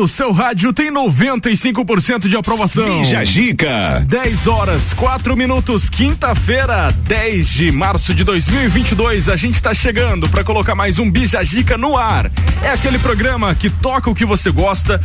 no seu rádio tem 95% de aprovação. Bija Gica. 10 horas, 4 minutos, quinta-feira, 10 de março de 2022. A gente está chegando para colocar mais um Bija Gica no ar. É aquele programa que toca o que você gosta,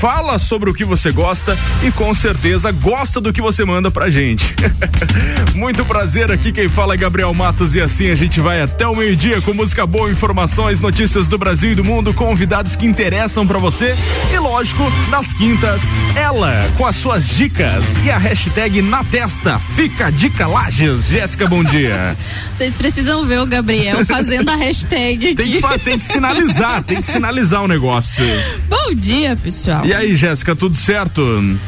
fala sobre o que você gosta e com certeza gosta do que você manda pra gente. Muito prazer aqui, quem fala é Gabriel Matos e assim a gente vai até o meio-dia com música boa, informações, notícias do Brasil e do mundo, convidados que interessam para você e lógico, nas quintas, ela com as suas dicas e a hashtag na testa, fica dica Lages. Jéssica, bom dia. Vocês precisam ver o Gabriel fazendo a hashtag. Tem que, tem que sinalizar, tem que sinalizar o negócio. Bom dia, pessoal. E aí, Jéssica, tudo certo?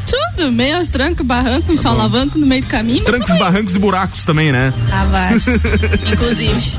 Tudo, meio tranco, barranco, tá solavanco no meio do caminho. Trancos, barrancos e buracos também, né? Ah, inclusive.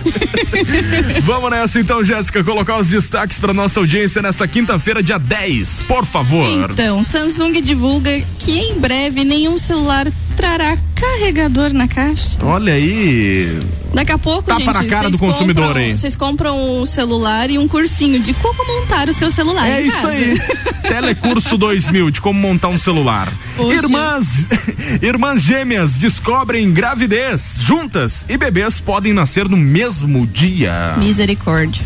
Vamos nessa então, Jéssica, colocar os destaques para nossa audiência nessa quinta-feira, dia 10, por favor. Então, Samsung divulga que em breve nenhum celular trará carregador na caixa. Olha aí. Daqui a pouco, Tapa gente, na cara do consumidor compram, aí. Vocês compram um celular e um cursinho de como montar o seu celular É isso casa. aí. Telecurso 2000 de como montar um celular. Poxa. Irmãs, irmãs gêmeas descobrem gravidez juntas e bebês podem nascer no mesmo dia. Misericórdia.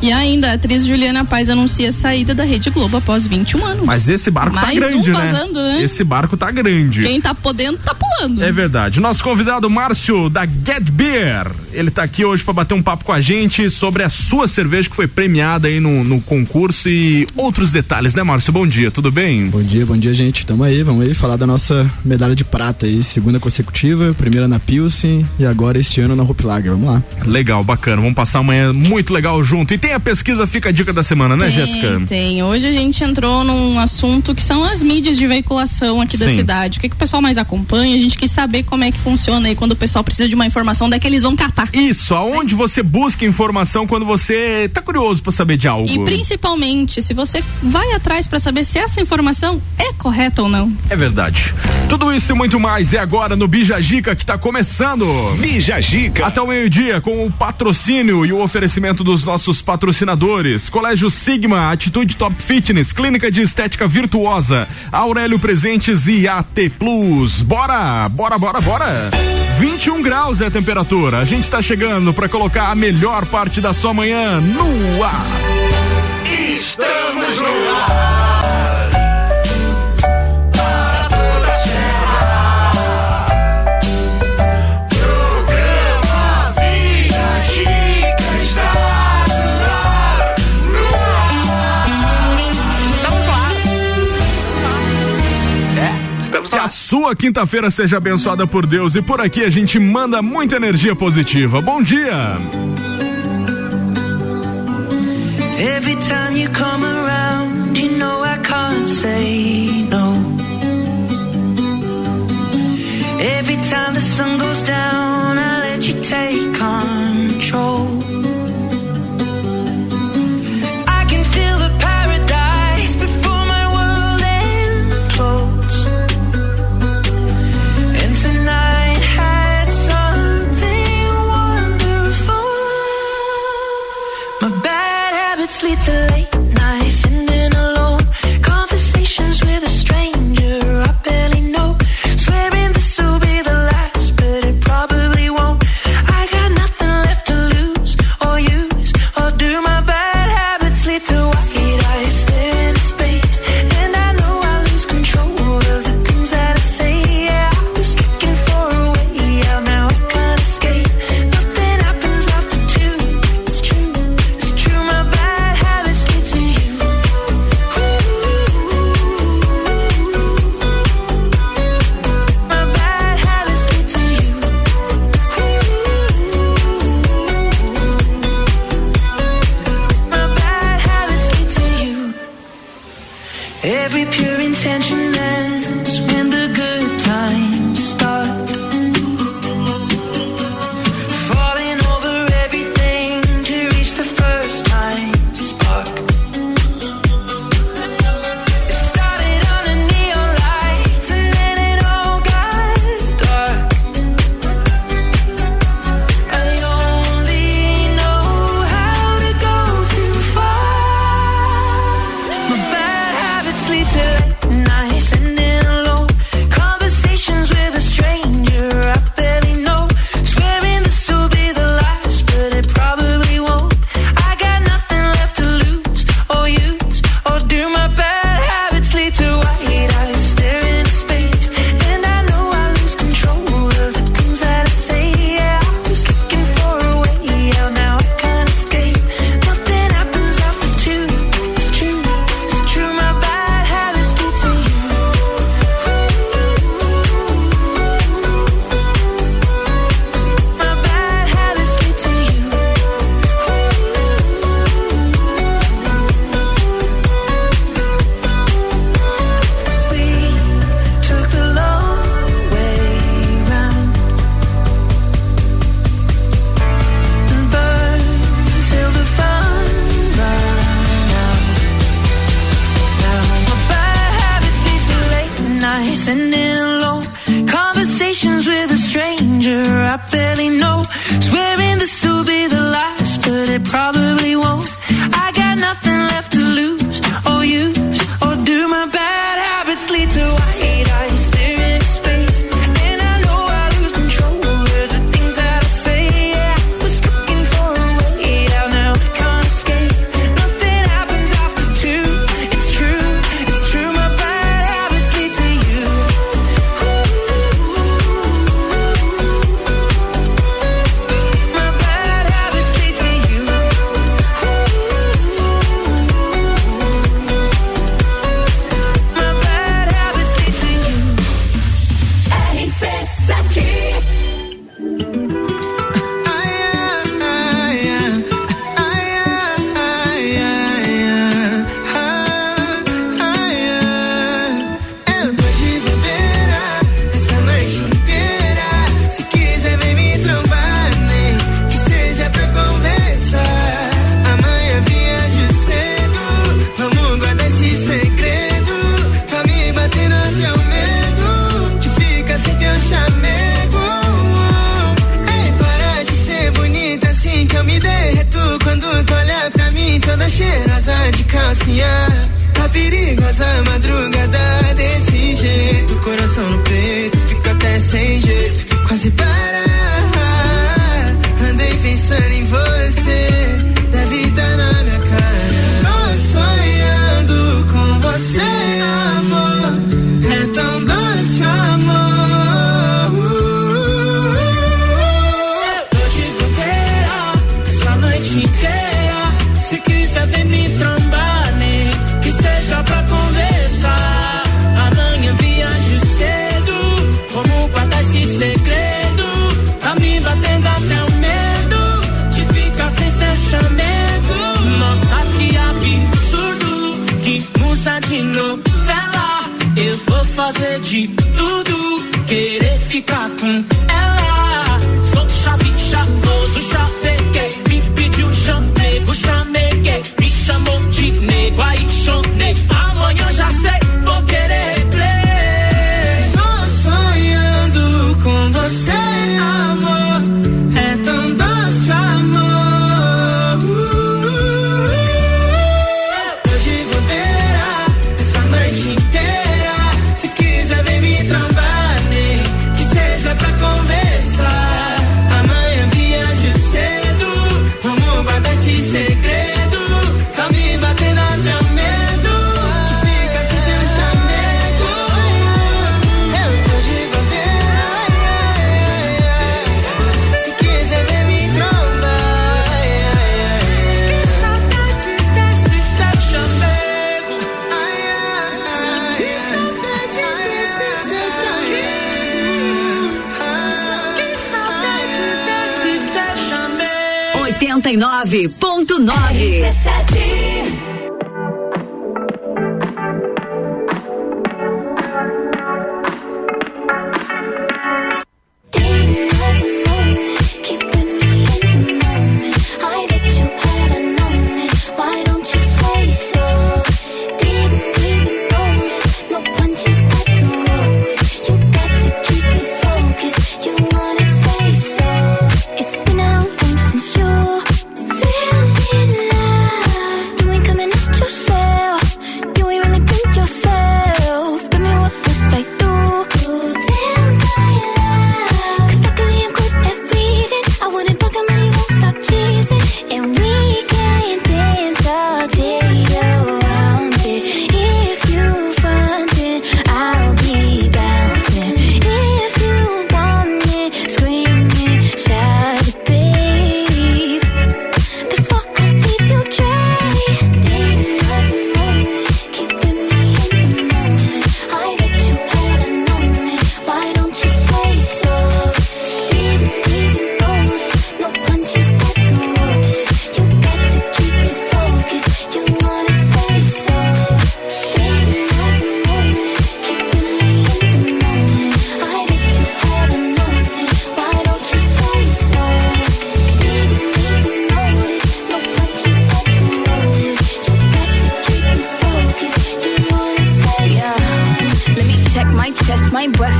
E ainda, a atriz Juliana Paz anuncia a saída da Rede Globo após 21 anos. Mas esse barco tá Mais grande, um né? vazando, né? Esse barco tá grande. Quem tá podendo, tá pulando. É verdade. Nosso convidado Márcio da Get Beer, ele tá aqui hoje para bater um papo com a gente sobre a sua cerveja que foi premiada aí no, no concurso e outros detalhes, né, Márcio? Bom dia, tudo bem? Bom dia, bom dia, gente. Tamo aí, vamos aí falar da nossa medalha de prata aí, segunda consecutiva, primeira na Pilsen e agora este ano na Hope Lager. Vamos lá. Legal, bacana. Vamos passar amanhã muito legal junto. E tem a pesquisa Fica a Dica da Semana, né, tem, Jéssica? Tem. Hoje a gente entrou num assunto que são as mídias de veiculação aqui da Sim. cidade. O que, que o pessoal mais acompanha? A gente quis saber como é que funciona aí quando o pessoal precisa de uma informação, que eles vão catar. Isso, aonde você busca informação quando você tá curioso para saber de algo? E principalmente, se você vai atrás para saber se essa informação é correta ou não. É verdade. Tudo isso e muito mais é agora no Bija Gica que tá começando. Bija Gica. Até o meio-dia, com o patrocínio e o oferecimento dos nossos patrocinadores: Colégio Sigma, Atitude Top Fitness, Clínica de Estética Virtuosa, Aurélio Presentes e AT Plus. Bora, bora, bora, bora! 21 graus é a temperatura. A gente está chegando para colocar a melhor parte da sua manhã no ar. Estamos no ar. Sua quinta-feira seja abençoada por Deus e por aqui a gente manda muita energia positiva. Bom dia! Every time you come around, you know I can't say no. Every time the sun goes down, I let you take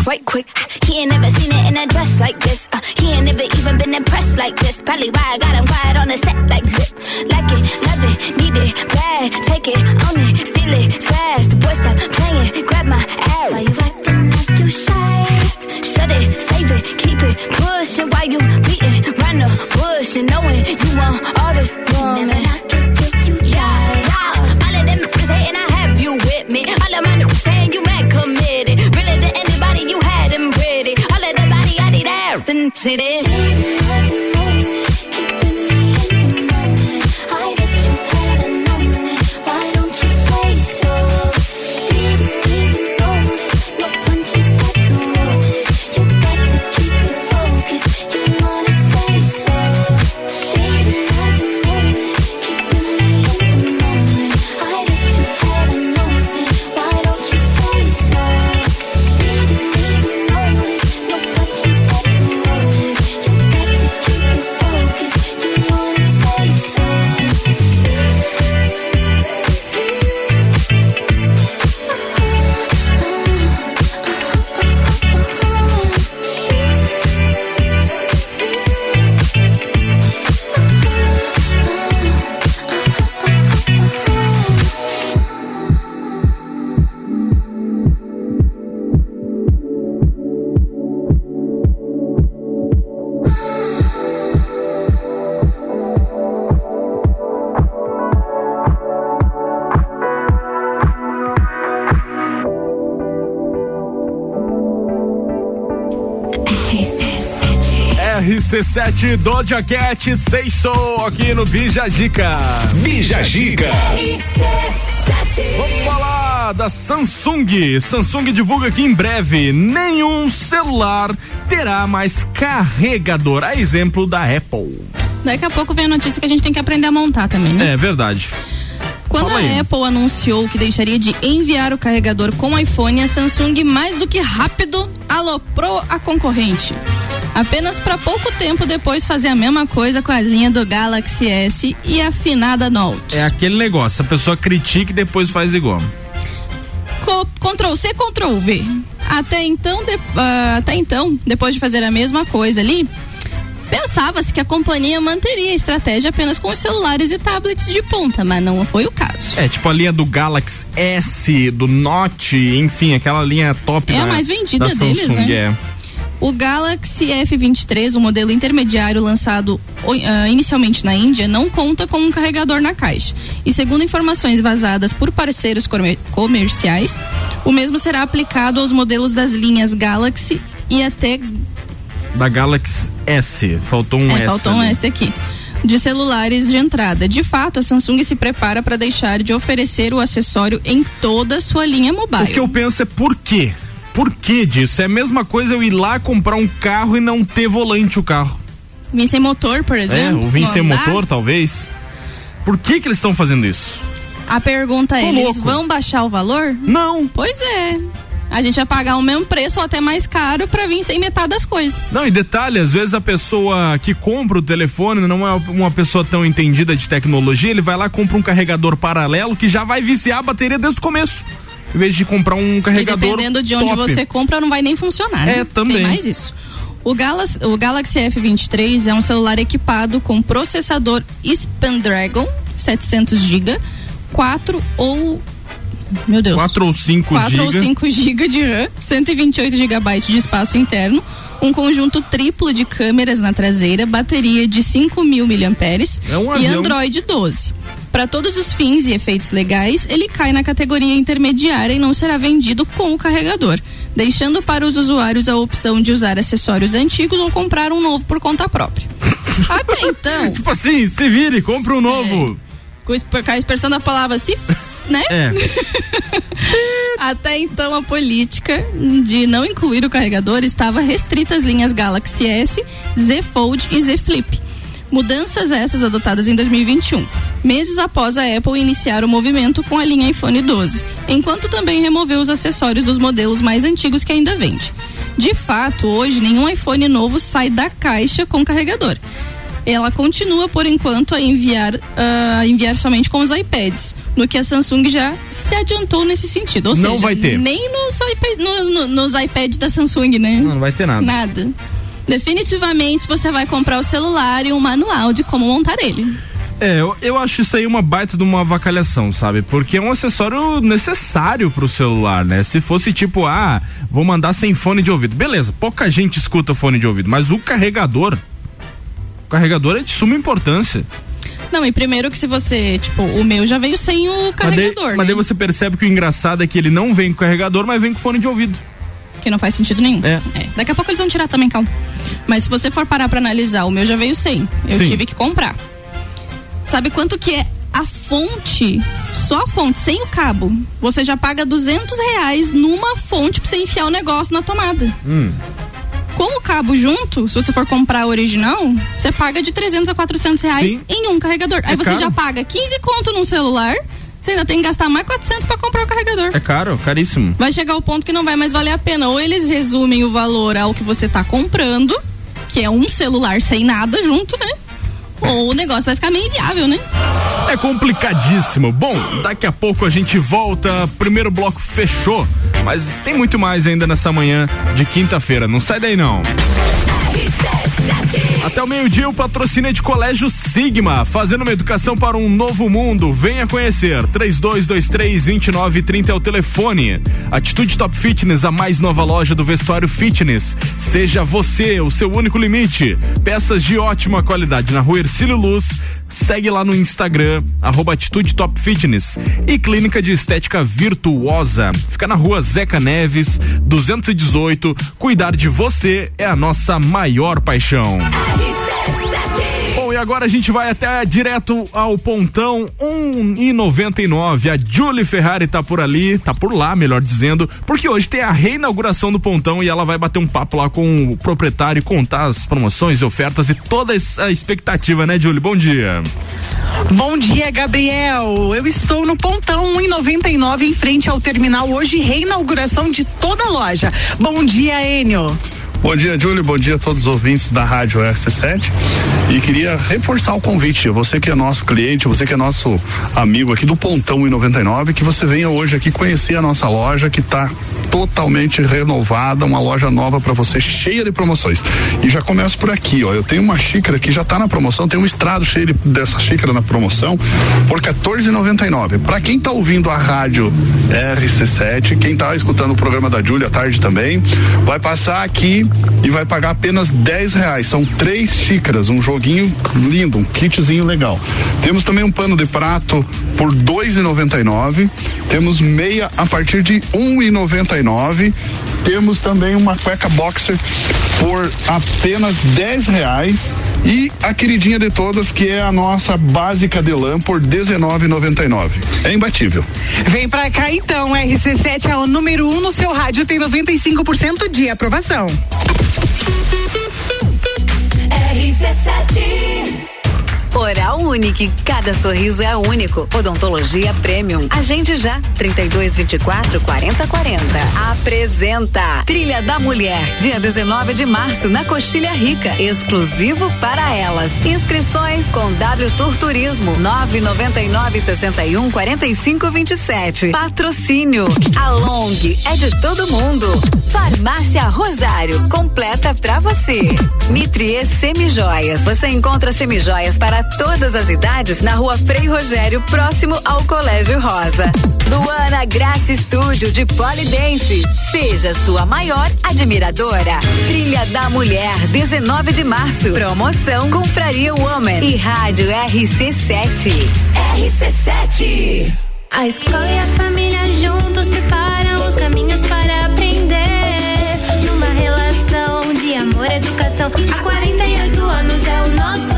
right quick. He ain't never seen it in a dress like this. Uh, he ain't never even been impressed like this. Probably why I got him quiet on the set like zip. Like it, love it, need it, bad. Take it, own it, steal it, fast. The boy stop playing, grab my ass. Why you acting like you shy? Shut it, save it, keep it, pushing. Why you beating round the bush and knowing you want all this woman? nothing to this. 17, Doja Cat, seis Sou, aqui no Bija Giga. Bija Giga. Vamos falar da Samsung. Samsung divulga que em breve nenhum celular terá mais carregador, a exemplo da Apple. Daqui a pouco vem a notícia que a gente tem que aprender a montar também, né? É verdade. Quando a Apple anunciou que deixaria de enviar o carregador com o iPhone, a Samsung mais do que rápido aloprou a concorrente. Apenas para pouco tempo depois fazer a mesma coisa com as linhas do Galaxy S e a afinada Note. É aquele negócio, a pessoa critica e depois faz igual. Co- Ctrl C, Ctrl V. Até então, de- ah, até então, depois de fazer a mesma coisa ali, pensava-se que a companhia manteria a estratégia apenas com os celulares e tablets de ponta, mas não foi o caso. É, tipo a linha do Galaxy S, do Note, enfim, aquela linha top É a da, mais vendida da deles, Samsung, né? é. O Galaxy F23, o modelo intermediário lançado ah, inicialmente na Índia, não conta com um carregador na caixa. E segundo informações vazadas por parceiros comer- comerciais, o mesmo será aplicado aos modelos das linhas Galaxy e até Da Galaxy S. Faltou um É, S. faltou um ali. S aqui. De celulares de entrada. De fato, a Samsung se prepara para deixar de oferecer o acessório em toda a sua linha mobile. O que eu penso é por quê? Por que disso? É a mesma coisa eu ir lá comprar um carro e não ter volante o carro. Vim sem motor, por É, exemplo. ou vir sem não andar. motor, talvez. Por que que eles estão fazendo isso? A pergunta é: Tô eles louco. vão baixar o valor? Não. Pois é. A gente vai pagar o mesmo preço ou até mais caro para vir sem metade das coisas. Não, e detalhe, às vezes a pessoa que compra o telefone não é uma pessoa tão entendida de tecnologia, ele vai lá e compra um carregador paralelo que já vai viciar a bateria desde o começo. Em vez de comprar um E carregador dependendo de onde top. você compra, não vai nem funcionar. né? É, também. Tem mais isso. O Galaxy, o Galaxy F23 é um celular equipado com processador Snapdragon 700 GB, 4 ou meu Deus, 4 ou 5 4 ou GB. 5 GB de RAM, 128 GB de espaço interno, um conjunto triplo de câmeras na traseira, bateria de 5.000 mAh É um e. Android 12. Para todos os fins e efeitos legais, ele cai na categoria intermediária e não será vendido com o carregador, deixando para os usuários a opção de usar acessórios antigos ou comprar um novo por conta própria. Até então, Tipo assim, se vire, compra um novo. com es- com a expressão da palavra se, né? É. Até então, a política de não incluir o carregador estava restrita às linhas Galaxy S, Z Fold e Z Flip. Mudanças essas adotadas em 2021, meses após a Apple iniciar o movimento com a linha iPhone 12, enquanto também removeu os acessórios dos modelos mais antigos que ainda vende. De fato, hoje nenhum iPhone novo sai da caixa com carregador. Ela continua por enquanto a enviar, a enviar somente com os iPads, no que a Samsung já se adiantou nesse sentido. Ou Não seja, vai ter. nem nos, iPad, nos, no- nos iPads da Samsung, né? Não, não vai ter nada. Nada. Definitivamente você vai comprar o celular e um manual de como montar ele. É, eu, eu acho isso aí uma baita de uma avacalhação, sabe? Porque é um acessório necessário pro celular, né? Se fosse tipo, ah, vou mandar sem fone de ouvido. Beleza, pouca gente escuta fone de ouvido, mas o carregador. O carregador é de suma importância. Não, e primeiro que se você, tipo, o meu já veio sem o Mas daí, carregador, mas daí né? você percebe que o engraçado é que ele não vem com carregador, mas vem com fone de ouvido. Que não faz sentido nenhum. É. Daqui a pouco eles vão tirar também, calma. Mas se você for parar pra analisar, o meu já veio sem. Eu Sim. tive que comprar. Sabe quanto que é a fonte? Só a fonte, sem o cabo. Você já paga 200 reais numa fonte pra você enfiar o negócio na tomada. Hum. Com o cabo junto, se você for comprar o original, você paga de 300 a 400 reais Sim. em um carregador. Aí É você caro. já paga 15 conto num celular, você ainda tem que gastar mais 400 pra comprar o carregador. É caro, caríssimo. Vai chegar o ponto que não vai mais valer a pena. Ou eles resumem o valor ao que você tá comprando, que é um celular sem nada junto, né? Ou o negócio vai ficar meio inviável, né? É complicadíssimo. Bom, daqui a pouco a gente volta. Primeiro bloco fechou, mas tem muito mais ainda nessa manhã de quinta-feira. Não sai daí não. Até o meio-dia, o patrocínio é de Colégio Sigma, fazendo uma educação para um novo mundo. Venha conhecer. 3223-2930 é o telefone. Atitude Top Fitness, a mais nova loja do vestuário fitness. Seja você o seu único limite. Peças de ótima qualidade na rua Ercílio Luz. Segue lá no Instagram, arroba Atitude Top Fitness. E Clínica de Estética Virtuosa. Fica na rua Zeca Neves, 218. Cuidar de você é a nossa maior paixão. Bom, e agora a gente vai até direto ao pontão 1,99. A Julie Ferrari tá por ali, tá por lá, melhor dizendo, porque hoje tem a reinauguração do pontão e ela vai bater um papo lá com o proprietário contar as promoções ofertas e toda essa expectativa, né, Julie? Bom dia. Bom dia, Gabriel. Eu estou no Pontão 1,99 em frente ao terminal. Hoje, reinauguração de toda a loja. Bom dia, Enio. Bom dia, Júlio. Bom dia a todos os ouvintes da Rádio S7. E queria reforçar o convite. Você que é nosso cliente, você que é nosso amigo aqui do Pontão em 99, que você venha hoje aqui conhecer a nossa loja que está totalmente renovada, uma loja nova para você, cheia de promoções. E já começo por aqui, ó. Eu tenho uma xícara que já está na promoção, tem um estrado cheio de- dessa xícara na promoção por 14,99. Para quem tá ouvindo a rádio RC7, quem tá escutando o programa da Júlia à tarde também, vai passar aqui e vai pagar apenas 10 reais. São três xícaras, um joguinho lindo, um kitzinho legal. Temos também um pano de prato por 2,99. Temos meia a partir de 1,99. Temos também uma cueca boxer por apenas 10 reais. E a queridinha de todas, que é a nossa básica de lã por 19,99. É imbatível. Vem pra cá então, RC7 é o número 1 um no seu rádio, tem 95% de aprovação. Oral Unique, cada sorriso é único. Odontologia Premium. Agende já, 32 24 40 40. Apresenta Trilha da Mulher, dia 19 de março, na Coxilha Rica, exclusivo para elas. Inscrições com W Tour Turismo, 999 61 45 27. Patrocínio, a Long é de todo mundo. Farmácia Rosário, completa pra você. Mitrie Semijoias, você encontra semijoias para todas as idades na rua Frei Rogério, próximo ao Colégio Rosa. Luana Graça Estúdio de Polidense. Seja sua maior admiradora. Trilha da Mulher, 19 de março. Promoção Confraria Woman e Rádio RC7. RC7. A escola e a família juntos preparam os caminhos para aprender. Numa relação de amor e educação. Há 48 anos é o nosso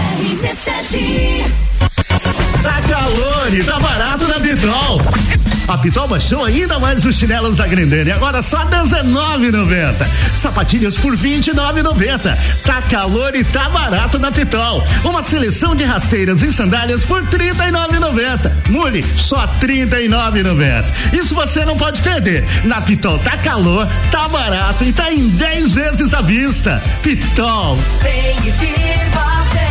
Tá calor e tá barato na Pitol. A Pitol baixou ainda mais os chinelos da Grendene, agora só R$19,90. Sapatilhas por R$29,90. Tá calor e tá barato na Pitol. Uma seleção de rasteiras e sandálias por R$39,90. Mule, só R$39,90. Isso você não pode perder. Na Pitol tá calor, tá barato e tá em 10 vezes à vista. Pitol. Vem viva, vem.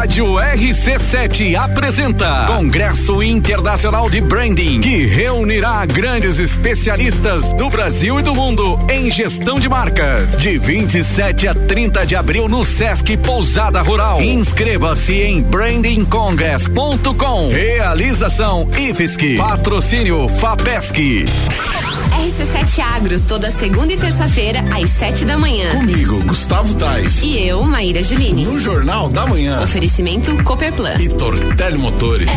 Rádio RC7 apresenta Congresso Internacional de Branding, que reunirá grandes especialistas do Brasil e do mundo em gestão de marcas. De 27 a 30 de abril no Sesc Pousada Rural. Inscreva-se em brandingcongress.com. Realização IFSC. Patrocínio FAPESC. RC7 Agro, toda segunda e terça-feira, às sete da manhã. Comigo, Gustavo Tais. E eu, Maíra Juline. No Jornal da Manhã. Oferecimento Oferecimento Copperplan. E Tortel Motores.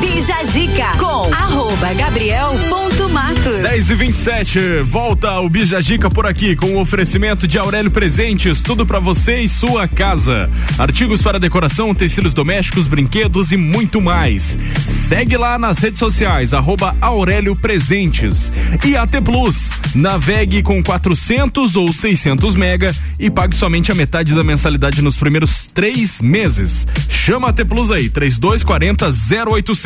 Bija Zica com arroba gabriel.matos. 10 e 27 volta o Bija Gica por aqui com o oferecimento de Aurélio Presentes, tudo pra você e sua casa. Artigos para decoração, tecidos domésticos, brinquedos e muito mais. Segue lá nas redes sociais, arroba Aurélio Presentes. E AT Plus, navegue com 400 ou 600 mega e pague somente a metade da mensalidade nos primeiros três meses. Chama a AT Plus aí, 3240 0800.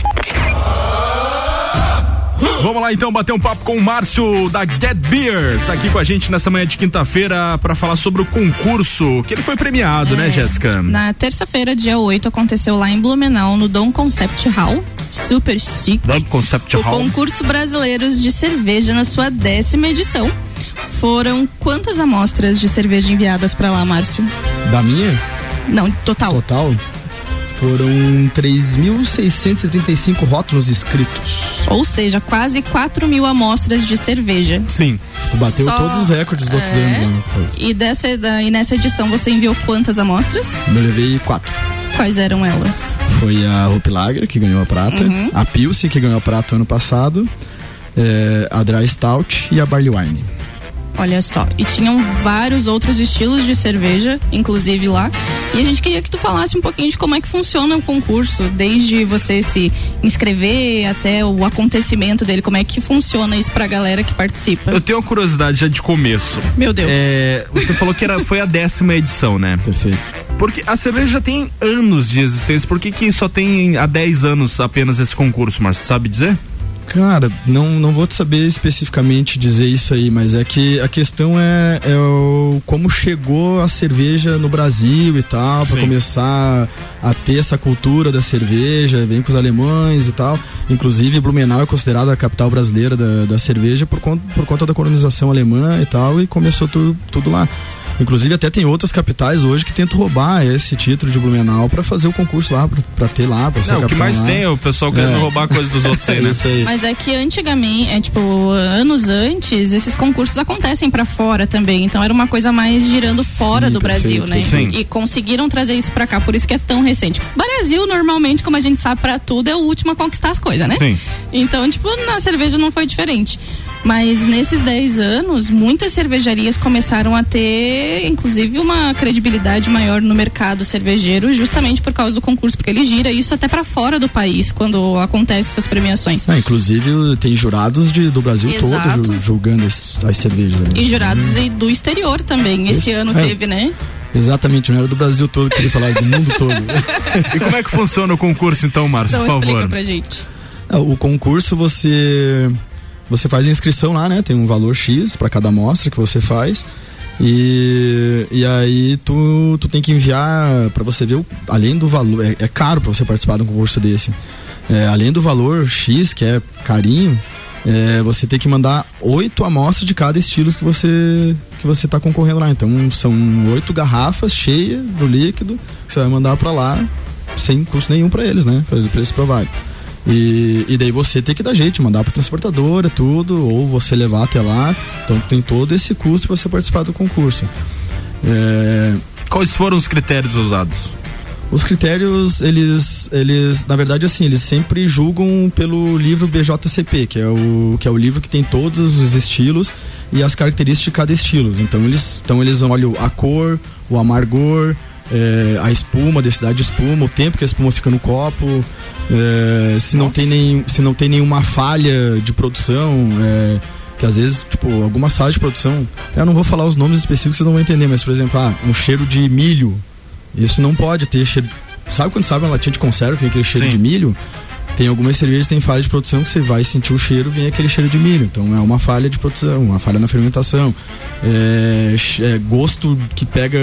Vamos lá então bater um papo com o Márcio da Get Beer. Tá aqui com a gente nessa manhã de quinta-feira para falar sobre o concurso que ele foi premiado, né, Jéssica? Na terça-feira, dia 8, aconteceu lá em Blumenau, no Dom Concept Hall. Super chique. Dom Concept O Hall. concurso brasileiros de cerveja na sua décima edição. Foram quantas amostras de cerveja enviadas para lá, Márcio? Da minha? Não, total. Total? Foram 3.635 rótulos escritos. Ou seja, quase 4 mil amostras de cerveja. Sim. Bateu Só- todos os recordes dos outros É. anos. Né? E, dessa, e nessa edição você enviou quantas amostras? Eu levei quatro. Quais eram elas? Foi a Hope Lager, que ganhou a prata, Uhum. a Pilsen, que ganhou a prata ano passado, é, a Dry Stout e a Barley Wine. Olha só. E tinham vários outros estilos de cerveja, inclusive lá. E a gente queria que tu falasse um pouquinho de como é que funciona o concurso, desde você se inscrever até o acontecimento dele, como é que funciona isso pra galera que participa. Eu tenho uma curiosidade já de começo. Meu Deus. É, você falou que era, foi a décima edição, né? Perfeito. Porque a cerveja já tem anos de existência. Por que, que só tem há 10 anos apenas esse concurso, Márcio? Tu sabe dizer? Cara, não, não vou te saber especificamente dizer isso aí, mas é que a questão é, é o, como chegou a cerveja no Brasil e tal, Sim. começar a ter essa cultura da cerveja, vem com os alemães e tal. Inclusive, Blumenau é considerada a capital brasileira da, da cerveja por conta, por conta da colonização alemã e tal, e começou tudo, tudo lá. Inclusive, até tem outras capitais hoje que tentam roubar esse título de Blumenau pra fazer o concurso lá, pra, pra ter lá, pra ser Não, o que mais lá. tem é o pessoal querendo É. roubar coisa dos outros aí, né? Isso aí. Mas é que antigamente, é tipo, anos antes, esses concursos acontecem pra fora também. Então era uma coisa mais girando fora do Brasil, perfeito, né? sim. E conseguiram trazer isso pra cá, por isso que é tão recente. Brasil, normalmente, como a gente sabe pra tudo, é o último a conquistar as coisas, né? Sim. Então, tipo, na cerveja não foi diferente. Mas nesses 10 anos, muitas cervejarias começaram a ter, inclusive, uma credibilidade maior no mercado cervejeiro, justamente por causa do concurso, porque ele gira isso até pra fora do país quando acontecem essas premiações. Ah, inclusive tem jurados de- do Brasil Exato. todo ju- julgando as, as cervejas. né? E jurados e do exterior também. Esse ano É. teve, né? Exatamente, não era do Brasil todo que ele falava, do mundo todo. E como é que funciona o concurso então, Márcio, Então por explica favor? pra gente. É, o concurso você você faz a inscrição lá, né? Tem um valor X para cada amostra que você faz. E, e aí tu, tu tem que enviar para você ver, o, além do valor, é, é caro para você participar de um concurso desse. É, além do valor X, que é carinho, é, você tem que mandar oito amostras de cada estilo que você que você está concorrendo lá. Então são oito garrafas cheias do líquido que você vai mandar para lá sem custo nenhum para eles, né? Para eles provarem. E, e daí você tem que dar jeito, mandar para transportadora, tudo, ou você levar até lá. Então tem todo esse custo para você participar do concurso. É, Quais foram os critérios usados? os critérios, eles, eles, na verdade, assim, eles sempre julgam pelo livro BJCP, que é o, que é o livro que tem todos os estilos e as características de cada estilo. Então eles, então eles olham a cor, o amargor, é, a espuma, a densidade de espuma, o tempo que a espuma fica no copo, é, se não tem nem, se não tem nenhuma falha de produção, é, que às vezes, tipo, algumas falhas de produção, eu não vou falar os nomes específicos, vocês não vão entender, mas por exemplo, ah, um cheiro de milho, isso não pode ter cheiro. Sabe quando sabe uma latinha de conserva vem aquele cheiro Sim. de milho? Tem algumas cervejas que tem falha de produção que você vai sentir o cheiro, vem aquele cheiro de milho. Então é uma falha de produção, uma falha na fermentação. É, é gosto que pega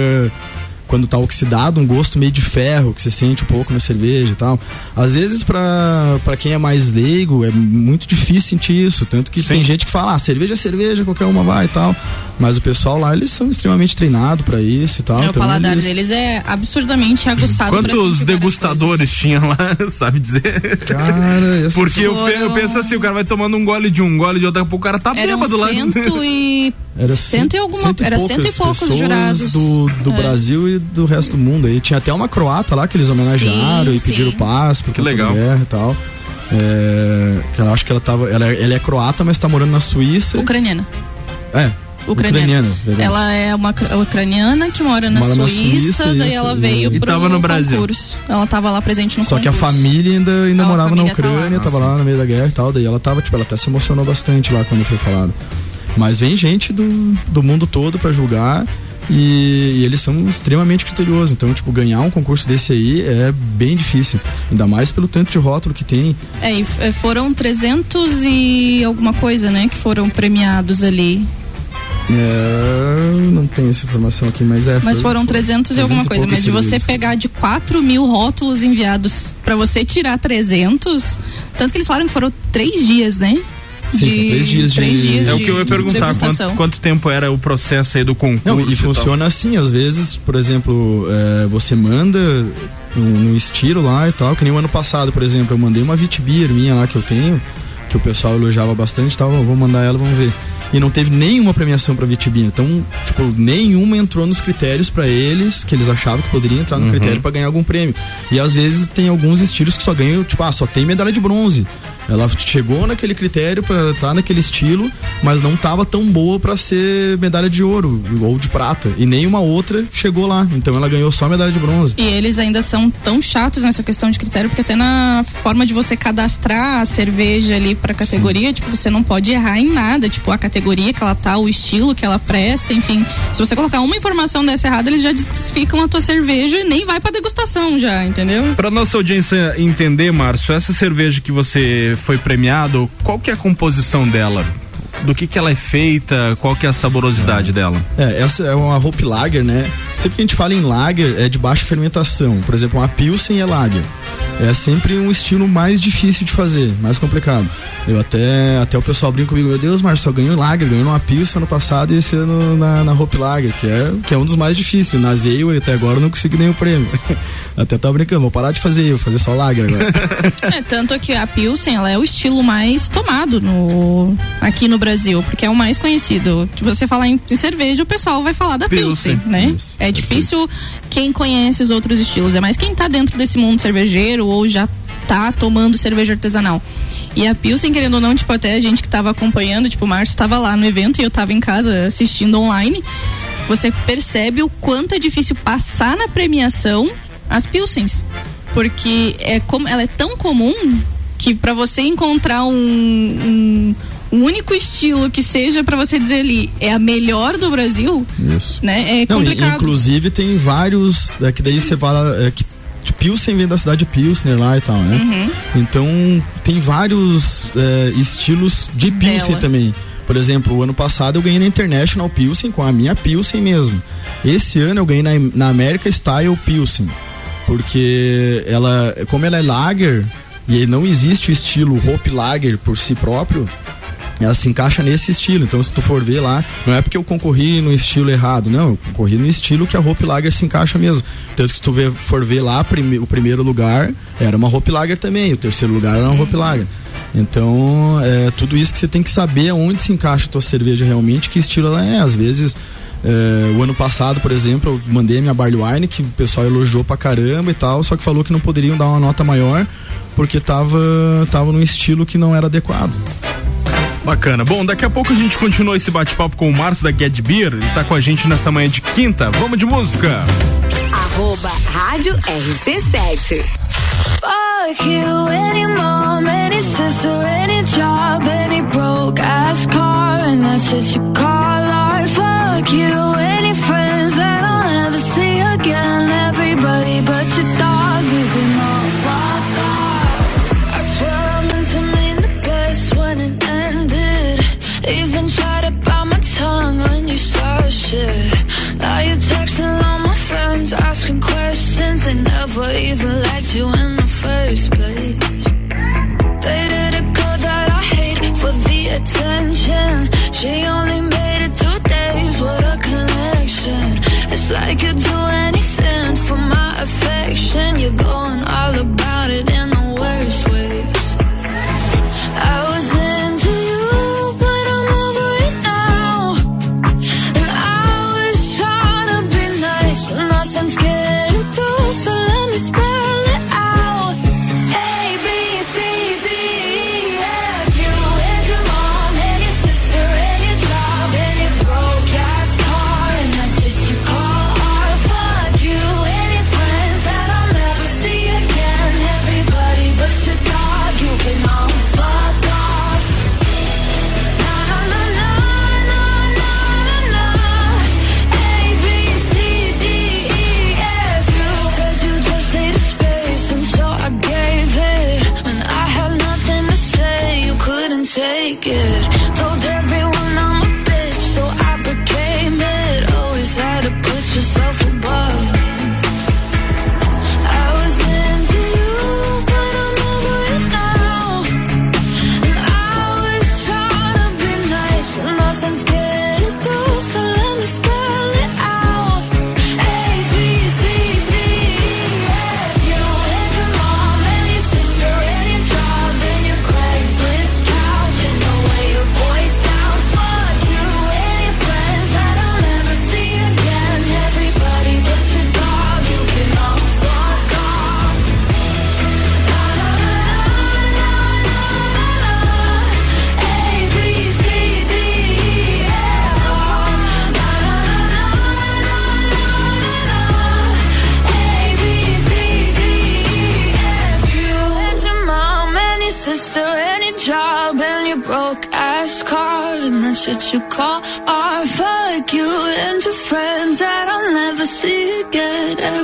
quando tá oxidado, um gosto meio de ferro que você sente um pouco na cerveja e tal. Às vezes pra pra quem é mais leigo é muito difícil sentir isso, tanto que tem gente que fala, ah, cerveja é cerveja, qualquer uma vai e tal. Mas o pessoal lá, eles são extremamente treinados pra isso e tal. É, o paladar eles- deles é absurdamente aguçado. pra Quantos degustadores tinha lá, sabe dizer? Cara, Porque eu, pe- eu Foram- penso assim, o cara vai tomando um gole de um, um gole de outro, daqui a pouco o cara tá Eram bêbado lá. cento e... Era Cento e alguma- cento era cento e poucos pessoas jurados. do, do É. Brasil e do resto do mundo. Aí tinha até uma croata lá que eles homenagearam Sim, e pediram sim. paz por Que conta da legal. guerra e tal. É, que eu acho que ela tava. Ela, é- ela é croata, mas tá morando na Suíça. Ucraniana. É. Ucraniana. verdade. Ela é uma cra- ucraniana que mora na Mora na Suíça, Suíça, daí isso, ela veio E pro tava no Brasil. concurso. Ela tava lá presente no Só que a concurso. família ainda, ainda Ah, morava na família tá lá. Ucrânia, tava lá no meio da guerra e tal. Daí ela tava, tipo, ela até se emocionou bastante lá quando foi falado. Mas vem gente do, do mundo todo pra julgar e, e eles são extremamente criteriosos. Então, tipo, ganhar um concurso desse aí é bem difícil. Ainda mais pelo tanto de rótulo que tem. É, e é, foram 300 e alguma coisa, né, que foram premiados ali. É, não tenho essa informação aqui, mas é. Mas foi- foram 300 e alguma coisa. Mas de você pegar de 4 mil rótulos enviados pra você tirar 300, tanto que eles falam que foram três dias, né? Sim, são três dias de- três dias É o de que eu ia perguntar, quanto, quanto tempo era o processo aí do concurso? Não, e tal? funciona assim, às vezes, por exemplo, é, você manda no, no estilo lá e tal, que nem o ano passado, por exemplo, eu mandei uma Vitbeer minha lá que eu tenho, que o pessoal elogiava bastante e tal, eu vou mandar ela, vamos ver. E não teve nenhuma premiação pra Vitbeer, então, tipo, nenhuma entrou nos critérios pra eles, que eles achavam que poderia entrar no Uhum. critério pra ganhar algum prêmio. E às vezes tem alguns estilos que só ganham, tipo, ah, só tem medalha de bronze. Ela chegou naquele critério pra estar naquele estilo, mas não tava tão boa pra ser medalha de ouro ou de prata. E nenhuma outra chegou lá. Então ela ganhou só medalha de bronze. E eles ainda são tão chatos nessa questão de critério, porque até na forma de você cadastrar a cerveja ali pra categoria, tipo, você não pode errar em nada, tipo, a categoria que ela tá, o estilo que ela presta, enfim. Se você colocar uma informação dessa errada, eles já desclassificam a tua cerveja e nem vai pra degustação já, entendeu? Pra nossa audiência entender, Márcio, essa cerveja que você foi premiado, qual que é a composição dela? Do que que ela é feita? Qual que é a saborosidade dela? É, essa é uma Hope Lager, né? Sempre que a gente fala em Lager, é de baixa fermentação. Por exemplo, uma Pilsen é Lager. É sempre um estilo mais difícil de fazer, mais complicado. Eu até, até o pessoal brinca comigo, meu Deus, Marcelo, ganhou Lager, ganhou uma Pilsen ano passado e esse ano na, na Hope Lager, que é, que é um dos mais difíceis. Na Ale até agora eu não consegui nenhum prêmio. Até tava brincando, vou parar de fazer eu, fazer só Lager agora. É, tanto que a Pilsen, ela é o estilo mais tomado no, aqui no Brasil, porque é o mais conhecido. Se você falar em, em cerveja, o pessoal vai falar da Pilsen, Pilsen, né? isso, é difícil quem conhece os outros estilos, é mais quem tá dentro desse mundo cervejeiro ou já tá tomando cerveja artesanal. E a Pilsen, querendo ou não, tipo, até a gente que tava acompanhando, tipo, o Márcio tava lá no evento e eu tava em casa assistindo online. Você percebe o quanto é difícil passar na premiação as Pilsens. Porque é como ela é tão comum que para você encontrar um, um, um único estilo que seja para você dizer ali é a melhor do Brasil, Isso. né? É Não, e- complicado. inclusive tem vários, é que daí você fala é, que Pilsen vem da cidade de Pilsner lá e tal, né? Uhum. Então tem vários é, estilos de Pilsen Dela. também. Por exemplo, o ano passado eu ganhei na International Pilsen com a minha Pilsen mesmo. Esse ano eu ganhei na, na America Style Pilsen. Porque ela, como ela é lager e não existe o estilo Hope Lager por si próprio, ela se encaixa nesse estilo. Então, se tu for ver lá, não é porque eu concorri no estilo errado, não. Eu concorri no estilo que a Hope Lager se encaixa mesmo. Então, se tu ver- for ver lá, prime- o primeiro lugar era uma Hope Lager também, o terceiro lugar era uma Hope Lager. Então, é tudo isso que você tem que saber onde se encaixa a tua cerveja realmente, que estilo ela é. Às vezes, é, o ano passado, por exemplo, eu mandei a minha Barley Wine, que o pessoal elogiou pra caramba e tal, só que falou que não poderiam dar uma nota maior, porque tava, tava num estilo que não era adequado. Bacana. Bom, daqui a pouco a gente continua esse bate-papo com o Márcio da Get Beer. Ele tá com a gente nessa manhã de quinta. Vamos de música. Arroba Rádio RC7. Fuck you, any mom, any sister, any job, any broke ass car, and that's just you call art. Fuck you,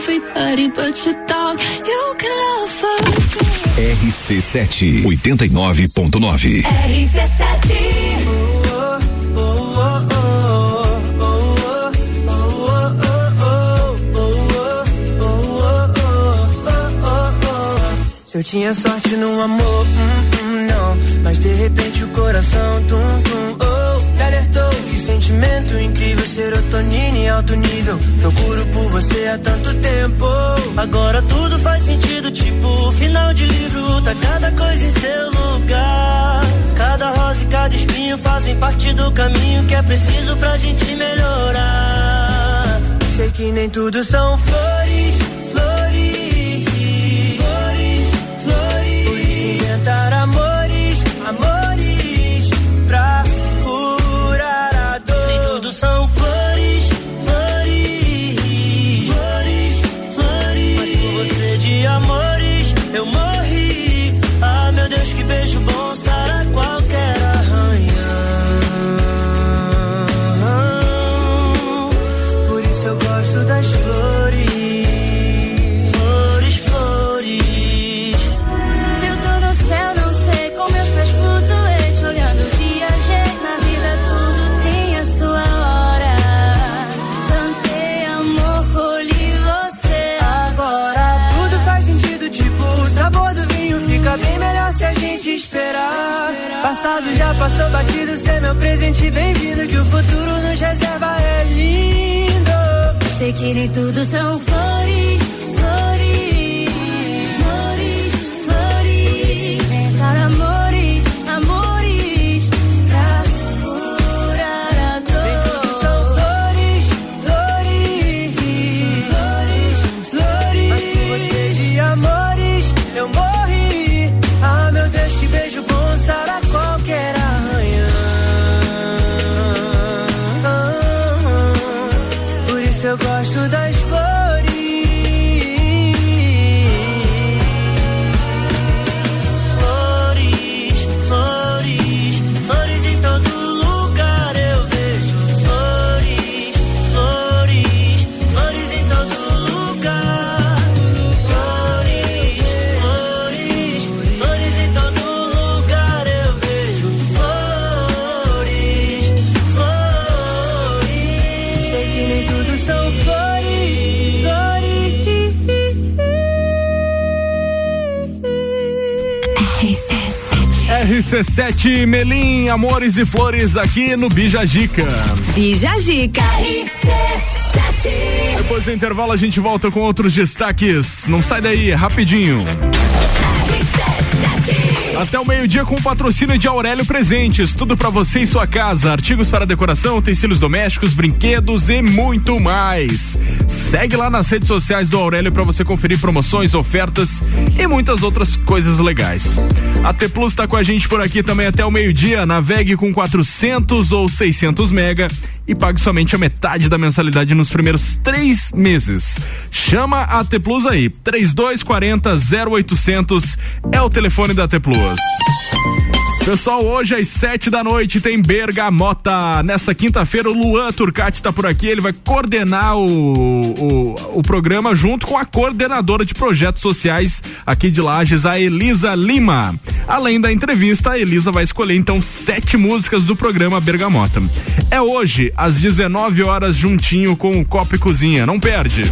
everybody but your dog. You can love a RC7 89.9 RC7 Se eu tinha sorte no amor, hum, hum, não. Mas de repente o coração, tum, tum, oh, me alertou sentimento incrível, serotonina em alto nível. Procuro por você há tanto tempo. Agora tudo faz sentido, tipo final de livro. Tá cada coisa em seu lugar. Cada rosa e cada espinho fazem parte do caminho que é preciso pra gente melhorar. Sei que nem tudo são flores E tudo são. RC7 Melim, Amores e Flores aqui no Bijagica. Bijagica. Depois do intervalo a gente volta com outros destaques. Não sai daí, é rapidinho. Até o meio-dia com o patrocínio de Aurélio Presentes. Tudo para você e sua casa. Artigos para decoração, utensílios domésticos, brinquedos e muito mais. Segue lá nas redes sociais do Aurélio para você conferir promoções, ofertas e muitas outras coisas legais. A T Plus está com a gente por aqui também até o meio-dia. Navegue com 400 ou 600 mega e pague somente a metade da mensalidade nos primeiros três meses. Chama a T Plus aí. 3240 0800 é o telefone da T Plus. Pessoal, hoje às sete da noite tem Bergamota. Nessa quinta-feira, o Luan Turcati está por aqui. Ele vai coordenar o, o, o programa junto com a coordenadora de projetos sociais aqui de Lages, a Elisa Lima. Além da entrevista, a Elisa vai escolher então sete músicas do programa Bergamota. É hoje, às 19 horas, juntinho com o Copo e Cozinha. Não perde.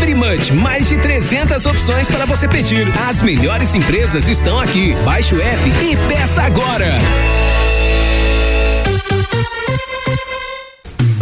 Delivery Munch, mais de 300 opções para você pedir. As melhores empresas estão aqui. Baixe o app e peça agora.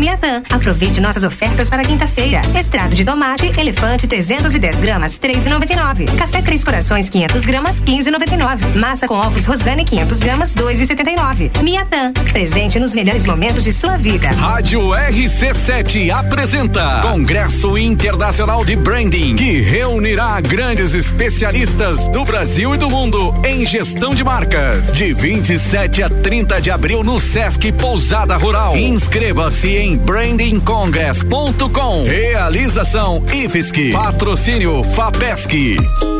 Miatã. Aproveite nossas ofertas para quinta-feira. Extrato de tomate, elefante 310 gramas, 3,99. Café Três Corações 500 gramas, 15,99. Massa com ovos Rosane 500 gramas, 2,79. Miatã. Presente nos melhores momentos de sua vida. Rádio RC7 apresenta Congresso Internacional de Branding, que reunirá grandes especialistas do Brasil e do mundo em gestão de marcas. De 27 a 30 de abril no Sesc Pousada Rural. Inscreva-se em brandingcongress.com. Realização IFSC. Patrocínio FAPESC.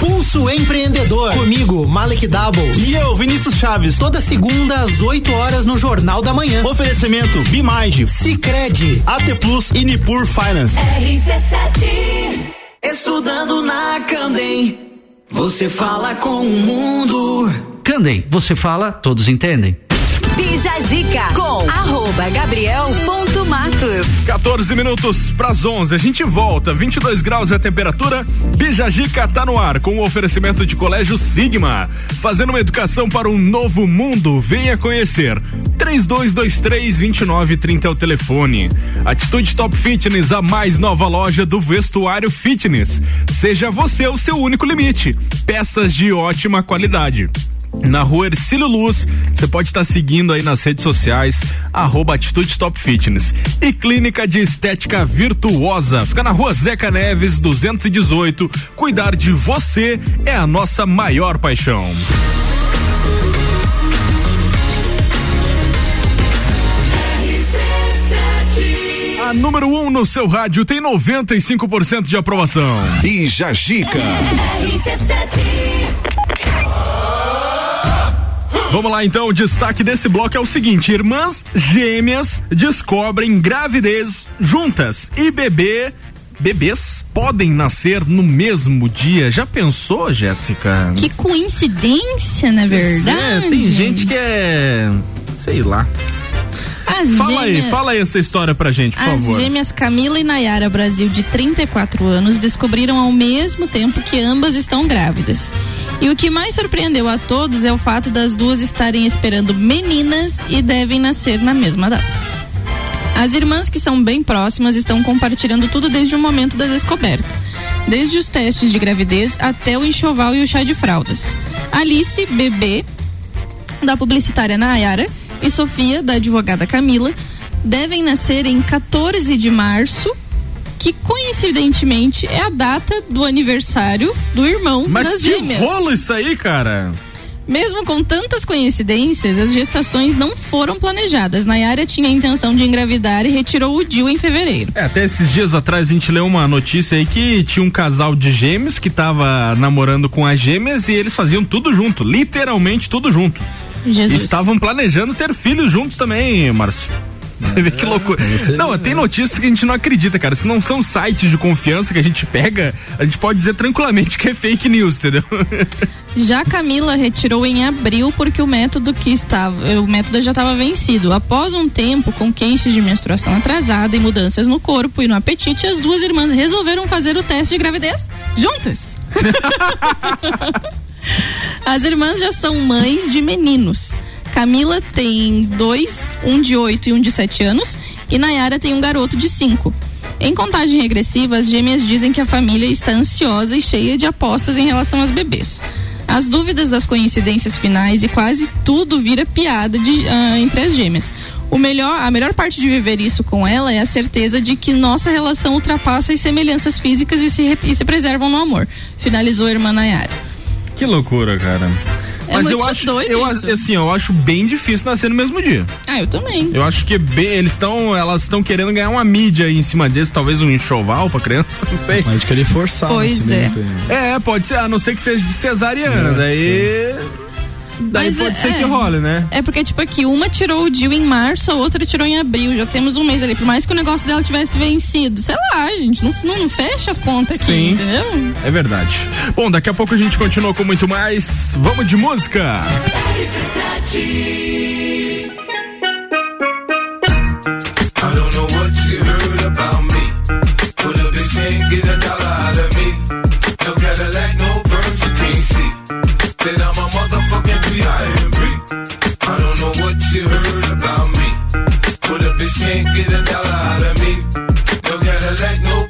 Pulso Empreendedor. Comigo, Malek Double. E eu, Vinícius Chaves. Toda segunda às 8 horas no Jornal da Manhã. Oferecimento Bimind, Cicred, AT Plus e Nipur Finance. RC7 Estudando na Candem. Você fala com o mundo. Candem, você fala, todos entendem. Bija Zica com arroba gabriel.matos. 14 minutos pras 11. A gente volta. 22 graus é a temperatura. Bijagica tá no ar com o oferecimento de Colégio Sigma. Fazendo uma educação para um novo mundo. Venha conhecer. 3223-2930 é o telefone. Atitude Top Fitness, a mais nova loja do vestuário fitness. Seja você o seu único limite. Peças de ótima qualidade na rua Ercílio Luz. Você pode estar seguindo aí nas redes sociais, arroba Atitude Top Fitness. E Clínica de Estética Virtuosa. Fica na rua Zeca Neves, 218. Cuidar de você é a nossa maior paixão. A número 1 um no seu rádio tem 95% de aprovação. E Jajica. Vamos lá então, o destaque desse bloco é o seguinte: irmãs gêmeas descobrem gravidez juntas e bebê. Bebês podem nascer no mesmo dia. Já pensou, Jéssica? Que coincidência, na verdade. É, tem gente que é. sei lá. As Fala aí, fala aí essa história pra gente, por As favor. gêmeas Camila e Nayara Brasil, de 34 anos, descobriram ao mesmo tempo que ambas estão grávidas. E o que mais surpreendeu a todos é o fato das duas estarem esperando meninas e devem nascer na mesma data. As irmãs, que são bem próximas, estão compartilhando tudo desde o momento da descoberta. Desde os testes de gravidez até o enxoval e o chá de fraldas. Alice, bebê, da publicitária Nayara, e Sofia, da advogada Camila, devem nascer em 14 de março, que coincidentemente é a data do aniversário do irmão Mas das que gêmeas. rolo isso aí, cara? Mesmo com tantas coincidências, as gestações não foram planejadas. Nayara tinha a intenção de engravidar e retirou o DIU em fevereiro. É, até esses dias atrás a gente leu uma notícia aí que tinha um casal de gêmeos que tava namorando com as gêmeas e eles faziam tudo junto, literalmente tudo junto. Jesus. Estavam planejando ter filhos juntos também, Márcio. Você vê que loucura. Não, tem notícias que a gente não acredita, cara. Se não são sites de confiança que a gente pega, a gente pode dizer tranquilamente que é fake news, entendeu? Já Camila retirou em abril porque o método que estava, o método já estava vencido. Após um tempo com queixas de menstruação atrasada e mudanças no corpo e no apetite, as duas irmãs resolveram fazer o teste de gravidez juntas. As irmãs já são mães de meninos. Camila tem dois, um de oito e um de sete anos, e Nayara tem um garoto de cinco. Em contagem regressiva, as gêmeas dizem que a família está ansiosa e cheia de apostas em relação aos bebês. As dúvidas das coincidências finais e quase tudo vira piada de- ah, entre as gêmeas. O melhor, a melhor parte de viver isso com ela é a certeza de que nossa relação ultrapassa as semelhanças físicas e se, e se preservam no amor. Finalizou a irmã Nayara. Que loucura, cara. É Mas eu acho, doido eu, isso. assim, eu acho bem difícil nascer no mesmo dia. Ah, eu também. Eu acho que bem, eles estão, elas estão querendo ganhar uma mídia aí em cima deles, talvez um enxoval pra criança, não sei. Pode querer forçar Pois o nascimento aí. É, pode ser, a não ser que seja de cesariana, daí. Daí Mas pode é- ser que role, né? É porque, tipo, aqui, uma tirou o DIU em março, a outra tirou em abril. Já temos um mês ali. Por mais que o negócio dela tivesse vencido. Sei lá, gente. Não, não, não fecha as contas aqui, Sim. entendeu? É verdade. Bom, daqui a pouco a gente continua com muito mais. Vamos de música! I don't know what you heard about me. But a bitch can't get a dollar out of me. No Cadillac, no bitch can't get a dollar out of me. No Cadillac, no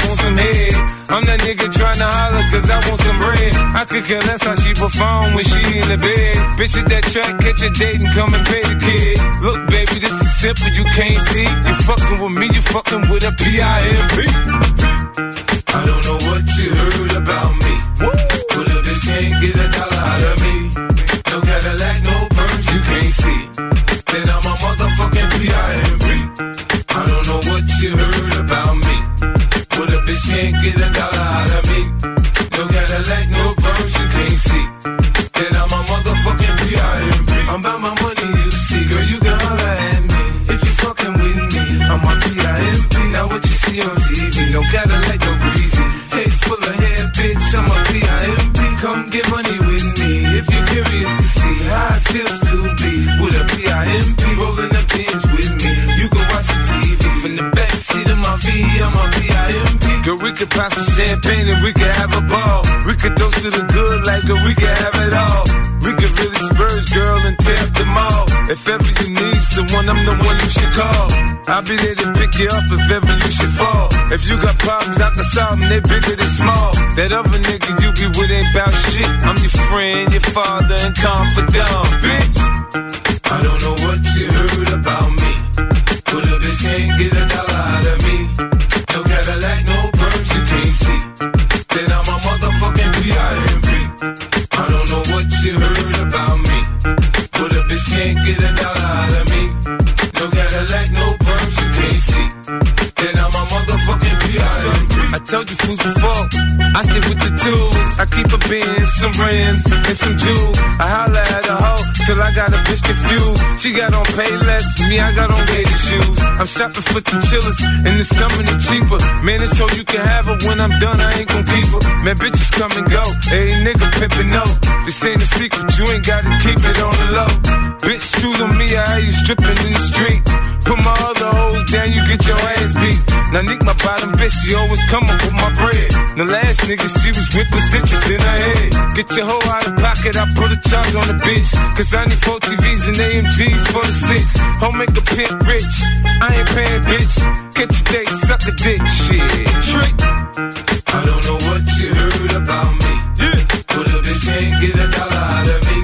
want some head. I'm that nigga trying to holler cause I want some bread. I could care less how she perform when she in the bed. Bitches that track, catch a date and come and pay the kid. Look, baby, this is simple, you can't see. You fucking with me, you fucking with a P.I.M.P. I don't know what you heard bitch can't get a dollar out of me. No Cadillac, no perms you can't see. Then I'm a motherfucking P.I.M.P. I'm about my money, you see. Girl, you can holler at me if you fucking with me. I'm a P.I.M.P. Now what you see on TV, no Cadillac, no greasy. Girl, we could pop some champagne and we could have a ball. We could toast to the good like girl, we could have it all. We could really spurge, girl, and tear up the mall. If ever you need someone, I'm the one you should call. I'll be there to pick you up if ever you should fall. If you got problems, I can solve them, they bigger than small. That other nigga you be with ain't bout shit. I'm your friend, your father, and confidant, bitch. I don't know what you heard about me. But a bitch can't get a dollar can't get a dollar out of me. No Cadillac, no perms you can't see. Then I'm a motherfucking P.I.M.P. I told you fools before, I stick with the tools. I keep a bin, some rims, and some jewels. I holla at a hoe till I got a bitch confused. She got on pay less, me I got on gator shoes. I'm shopping for the chillers, and the summer the cheaper. Man, it's so you can have her when I'm done, I ain't gon' keep her. Man, bitches come and go, hey nigga pimpin' no. This ain't a secret, you ain't gotta keep it on the low. Bitch, shoes on me, I hear you stripping in the street. Put my other hoes down, you get your ass beat. Now Nick, my bottom bitch, she always come up with my bread. The last nigga, she was whipping stitches in her head. Get your hoe out of pocket, I put a charge on the bitch. Cause I need four TVs and AMGs for the six. Home make a pimp rich. I ain't paying, bitch. Catch your day, suck a dick, shit. Trick. I don't know what you heard about me. Yeah. But a bitch can't get a dollar out of me.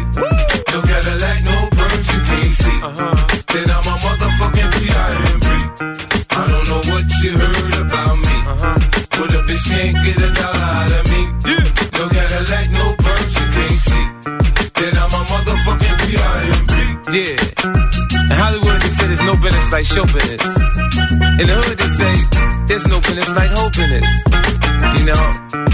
No Cadillac, no perms you can't see. Uh-huh. Then I'm a motherfucking P.I.M.P. I don't know what you heard about me. Uh-huh. But a bitch can't get a dollar Yeah. In Hollywood, they say there's no business like show business. In the hood, they say there's no business like hope business. You know?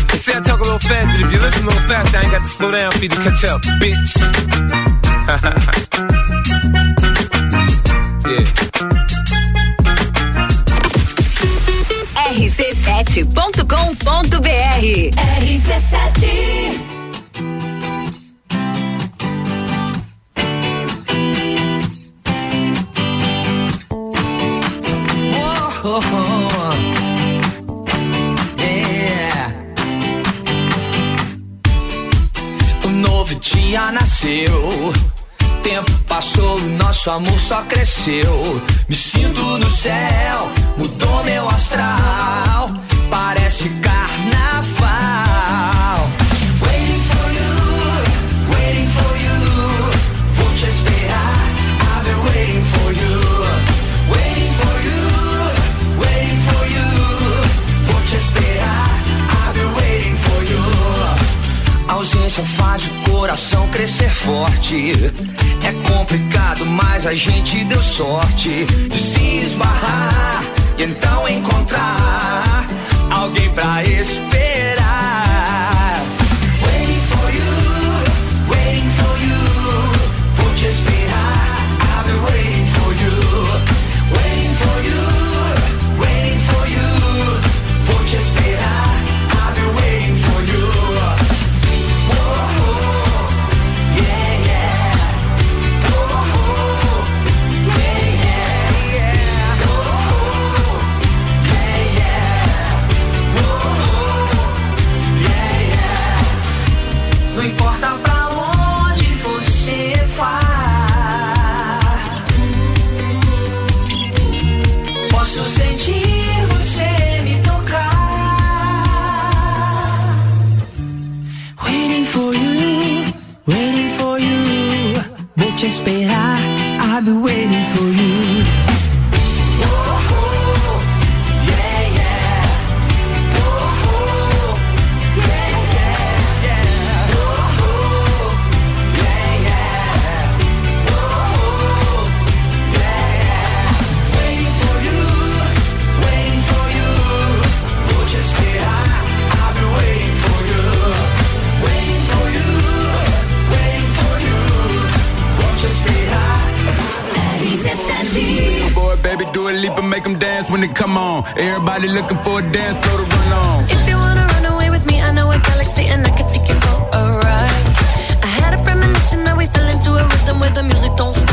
They say I talk a little fast, but if you listen a little fast, I ain't got to slow down for you to catch up, bitch. yeah. rc7.com.br RC7 novo dia nasceu. Tempo passou, nosso amor só cresceu. Me sinto no céu, mudou meu astral. Parece carnaval. Coração crescer forte. É complicado, mas a gente deu sorte de se esbarrar e então encontrar alguém pra esperar. Waiting for you, waiting for you. Vou te I've been waiting for you. Leap and make them dance when they come on. Everybody looking for a dance floor to run on. If you wanna run away with me, I know a galaxy and I can take you for a ride. I had a premonition that we fell into a rhythm where the music don't stop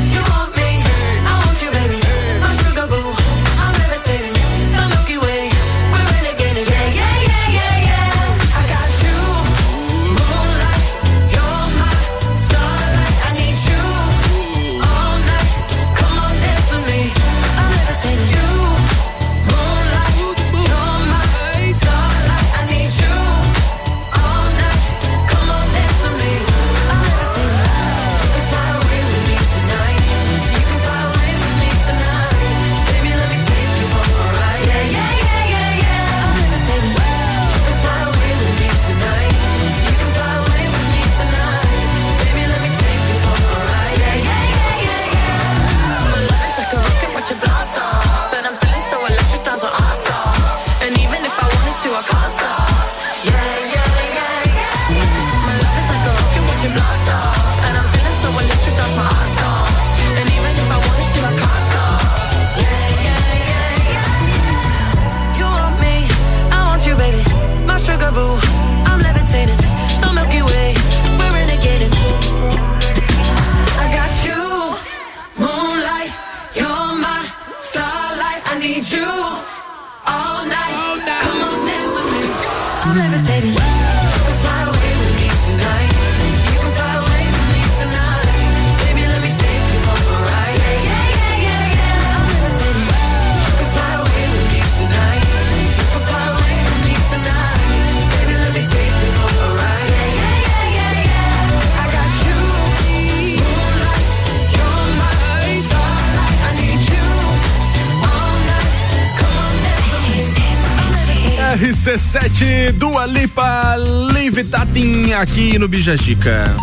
Aqui no Bijagica.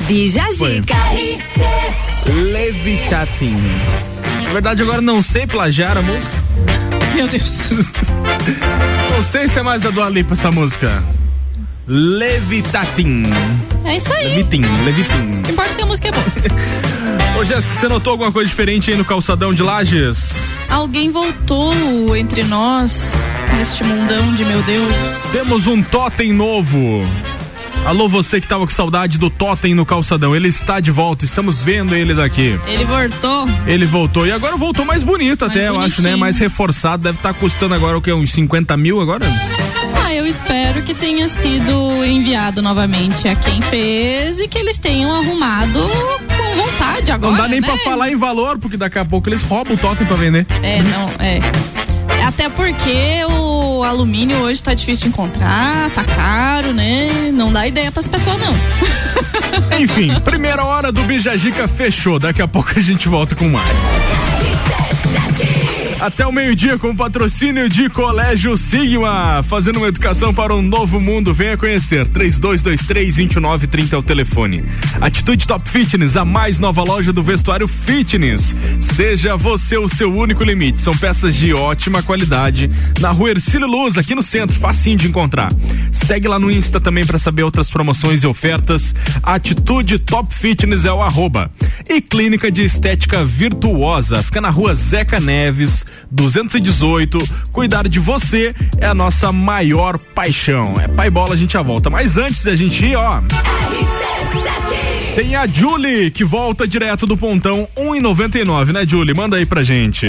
Bijagica. Levitating. Na verdade, agora não sei plagiar a música. Meu Deus. Não sei se é mais da Dua Lipa essa música. Levitating. É isso aí. Levitim, Levitim. O importa que a música é boa. Ô Jéssica, você notou alguma coisa diferente aí no calçadão de Lages? Alguém voltou entre nós neste mundão de meu Deus. Temos um totem novo. Alô, você que tava com saudade do totem no calçadão. Ele está de volta, estamos vendo ele daqui. Ele voltou. Ele voltou e agora voltou mais bonito Mais até, eu acho, né? bonitinho. Mais reforçado. Deve estar custando agora o que? Uns 50 mil agora? Ah, eu espero que tenha sido enviado novamente a quem fez e que eles tenham arrumado com vontade agora. Não dá nem né? pra falar em valor, porque daqui a pouco eles roubam o totem pra vender. É, não, é. Até porque o alumínio hoje tá difícil de encontrar, tá caro, né? Não dá ideia pras pessoas, não. Enfim, primeira hora do Bijagica fechou. Daqui a pouco a gente volta com mais. Até o meio-dia com patrocínio de Colégio Sigma, fazendo uma educação para um novo mundo. Venha conhecer. 3223-2930 é o telefone. Atitude Top Fitness, a mais nova loja do vestuário fitness. Seja você o seu único limite. São peças de ótima qualidade na rua Ercílio Luz, aqui no centro, facinho de encontrar. Segue lá no Insta também para saber outras promoções e ofertas. Atitude Top Fitness é o arroba. E Clínica de Estética Virtuosa, fica na rua Zeca Neves, 218. Cuidar de você é a nossa maior paixão. É pai bola, a gente já volta. Mas antes da gente ir, ó. Tem a Julie, que volta direto do pontão 1,99, né, Julie? Manda aí pra gente.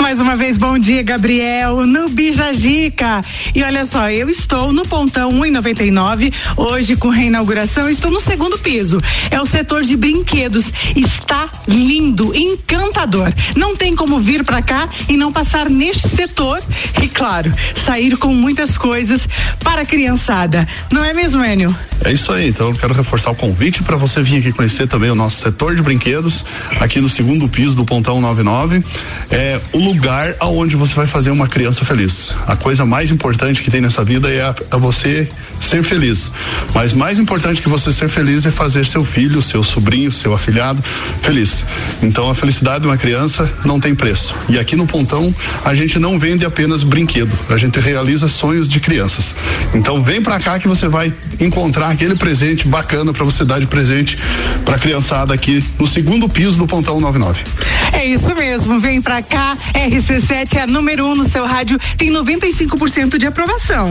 Mais uma vez, bom dia, Gabriel, no Bijagica. E olha só, eu estou no pontão 1,99, hoje com reinauguração, estou no segundo piso. É o setor de brinquedos. Está lindo, encantador. Não tem como vir para cá e não passar neste setor e, claro, sair com muitas coisas para a criançada. Não é mesmo, Enio? É isso aí, então eu quero reforçar o convite para você vir aqui conhecer também o nosso setor de brinquedos, aqui no segundo piso do Pontão 99. É o lugar aonde você vai fazer uma criança feliz. A coisa mais importante que tem nessa vida é, a, é você ser feliz. Mas mais importante que você ser feliz é fazer seu filho, seu sobrinho, seu afilhado feliz. Então a felicidade de uma criança não tem preço. E aqui no Pontão a gente não vende apenas brinquedo, a gente realiza sonhos de crianças. Então vem pra cá que você vai encontrar aquele presente bacana para você dar de presente pra criançada aqui no segundo piso do Pontão 99. É isso mesmo, vem pra cá. RC7 é a número 1 um no seu rádio, tem 95% de aprovação.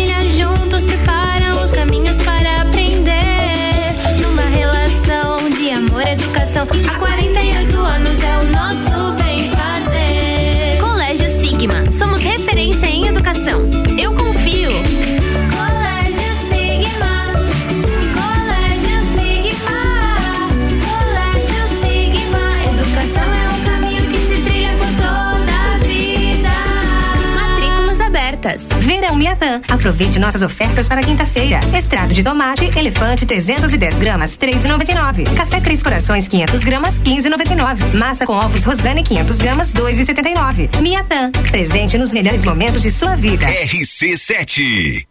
juntos preparam os caminhos para aprender. Numa relação de amor e educação, há 48 anos é o nosso bem fazer. Colégio Sigma, somos referência em educação. Verão Miatã. Aproveite nossas ofertas para quinta-feira. Extrato de tomate, elefante 310 gramas, 3,99. Café Três Corações 500 gramas, 15,99. Massa com ovos Rosane 500 gramas, 2,79. Miatã. Presente nos melhores momentos de sua vida. RC7.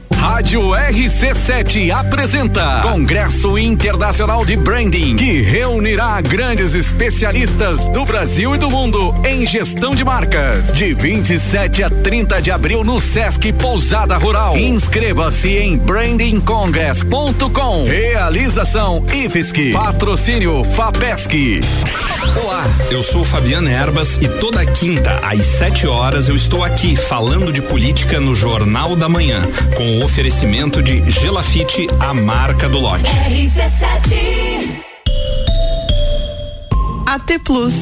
Rádio RC7 apresenta Congresso Internacional de Branding, que reunirá grandes especialistas do Brasil e do mundo em gestão de marcas. De 27 a 30 de abril no Sesc Pousada Rural. Inscreva-se em brandingcongress.com. Realização IFSC. Patrocínio FAPESC. Olá, eu sou Fabiana Erbas e toda quinta às 7 horas eu estou aqui falando de política no Jornal da Manhã, com o oferecimento de Gelafite, a marca do lote. AT Plus.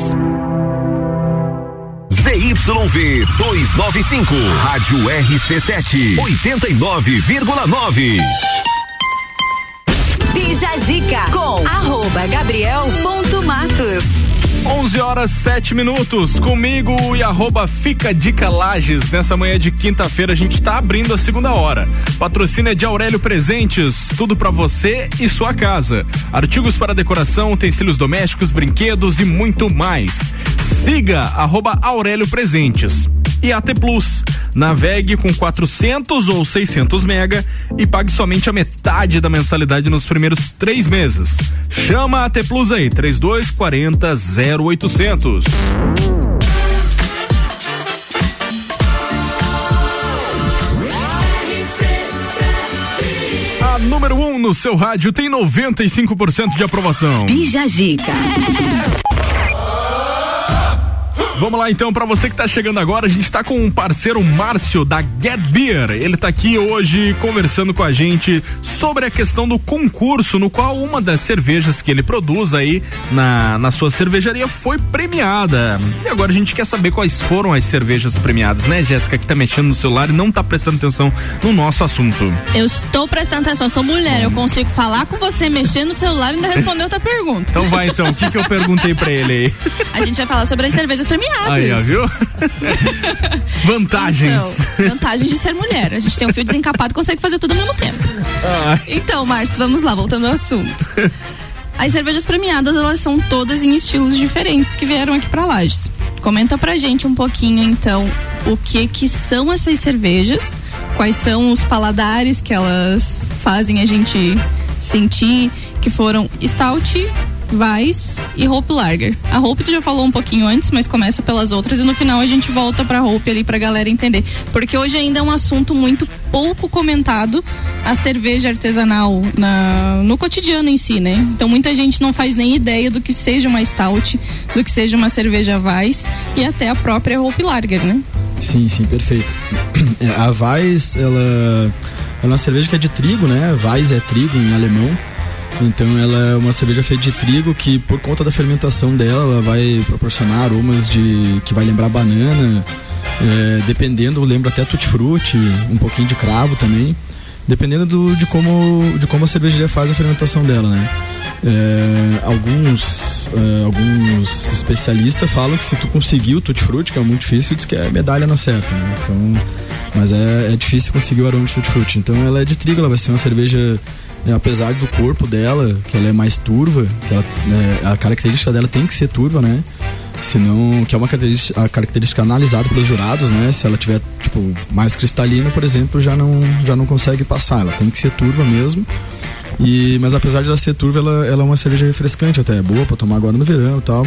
ZYV 295, Rádio RC7, 89,9. Bija Zica com arroba gabriel.matos. 11 horas 7 minutos comigo e arroba Fica. Nessa manhã de quinta-feira a gente está abrindo a segunda hora. Patrocínio é de Aurélio Presentes, tudo para você e sua casa. Artigos para decoração, utensílios domésticos, brinquedos e muito mais. Siga arroba Aurélio Presentes. E AT Plus. Navegue com 400 ou 600 mega e pague somente a metade da mensalidade nos primeiros três meses. Chama a AT Plus aí, 3240 0800. A número 1 um no seu rádio tem 95% de aprovação. Bija Zica. Vamos lá então, para você que tá chegando agora, a gente tá com um parceiro Márcio da Get Beer. Ele tá aqui hoje conversando com a gente sobre a questão do concurso, no qual uma das cervejas que ele produz aí na, na sua cervejaria foi premiada. E agora a gente quer saber quais foram as cervejas premiadas, né, Jéssica, que tá mexendo no celular e não tá prestando atenção no nosso assunto. Eu estou prestando atenção, eu sou mulher, eu consigo falar com você, mexer no celular e ainda responder outra pergunta. Então vai então, o que que eu perguntei pra ele aí? A gente vai falar sobre as cervejas premiadas. Aí, ó, viu? Vantagens. Então, vantagens de ser mulher. A gente tem um fio desencapado e consegue fazer tudo ao mesmo tempo. Ah. Então, Márcio, vamos lá, voltando ao assunto. As cervejas premiadas, elas são todas em estilos diferentes que vieram aqui pra Lages. Comenta pra gente um pouquinho, então, o que que são essas cervejas, quais são os paladares que elas fazem a gente sentir, que foram Stout, Weiss e Hope Lager. A Hope tu já falou um pouquinho antes, mas começa pelas outras e no final a gente volta pra Hope ali pra galera entender. Porque hoje ainda é um assunto muito pouco comentado a cerveja artesanal na, no cotidiano em si, né? Então muita gente não faz nem ideia do que seja uma Stout, do que seja uma cerveja Weiss e até a própria Hope Lager, né? Sim, sim, perfeito. É, a Weiss, ela é uma cerveja que é de trigo, né? Weiss é trigo em alemão. Então ela é uma cerveja feita de trigo que por conta da fermentação dela, ela vai proporcionar aromas de que vai lembrar banana, é, dependendo, lembra até tutti-frutti, um pouquinho de cravo também, dependendo do, de como de como a cervejaria faz a fermentação dela, né? É, alguns é, alguns especialistas falam que se tu conseguir o tutti-frutti, que é muito difícil, diz que é medalha na certa, né? Então, mas é, é difícil conseguir o aroma de tutti-frutti. Então ela é de trigo, ela vai ser uma cerveja apesar do corpo dela, que ela é mais turva, que ela, né, a característica dela tem que ser turva, né? Senão, que é uma característica, a característica analisada pelos jurados, né? Se ela tiver, tipo, mais cristalina, por exemplo, já não, já não consegue passar. Ela tem que ser turva mesmo. E, mas apesar de ela ser turva, ela, ela é uma cerveja refrescante até, é boa pra tomar agora no verão e tal.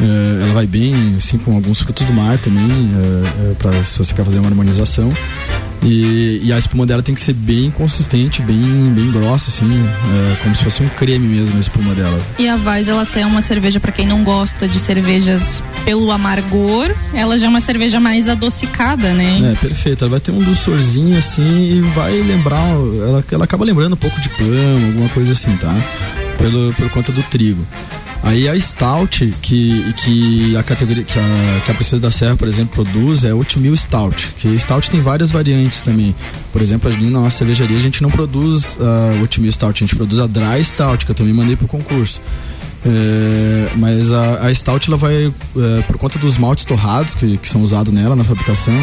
É, ela vai bem, assim, com alguns frutos do mar também, é, é, pra, se você quer fazer uma harmonização. E, e a espuma dela tem que ser bem consistente, bem, bem grossa, assim, é, como se fosse um creme mesmo a espuma dela. E a Weiss, ela tem uma cerveja para quem não gosta de cervejas pelo amargor, ela já é uma cerveja mais adocicada, né? É, perfeito. Ela vai ter um dulçorzinho assim e vai lembrar. Ela, ela acaba lembrando um pouco de pão, alguma coisa assim, tá? Pelo, por conta do trigo. Aí a Stout, que, que a categoria que a, que a Princesa da Serra, por exemplo, produz é Oatmeal Stout. Que Stout tem várias variantes também. Por exemplo, ali na nossa cervejaria a gente não produz a Oatmeal Stout, a gente produz a Dry Stout, que eu também mandei pro concurso. É, mas a, a Stout ela vai, é, por conta dos maltes torrados que, que são usados nela na fabricação,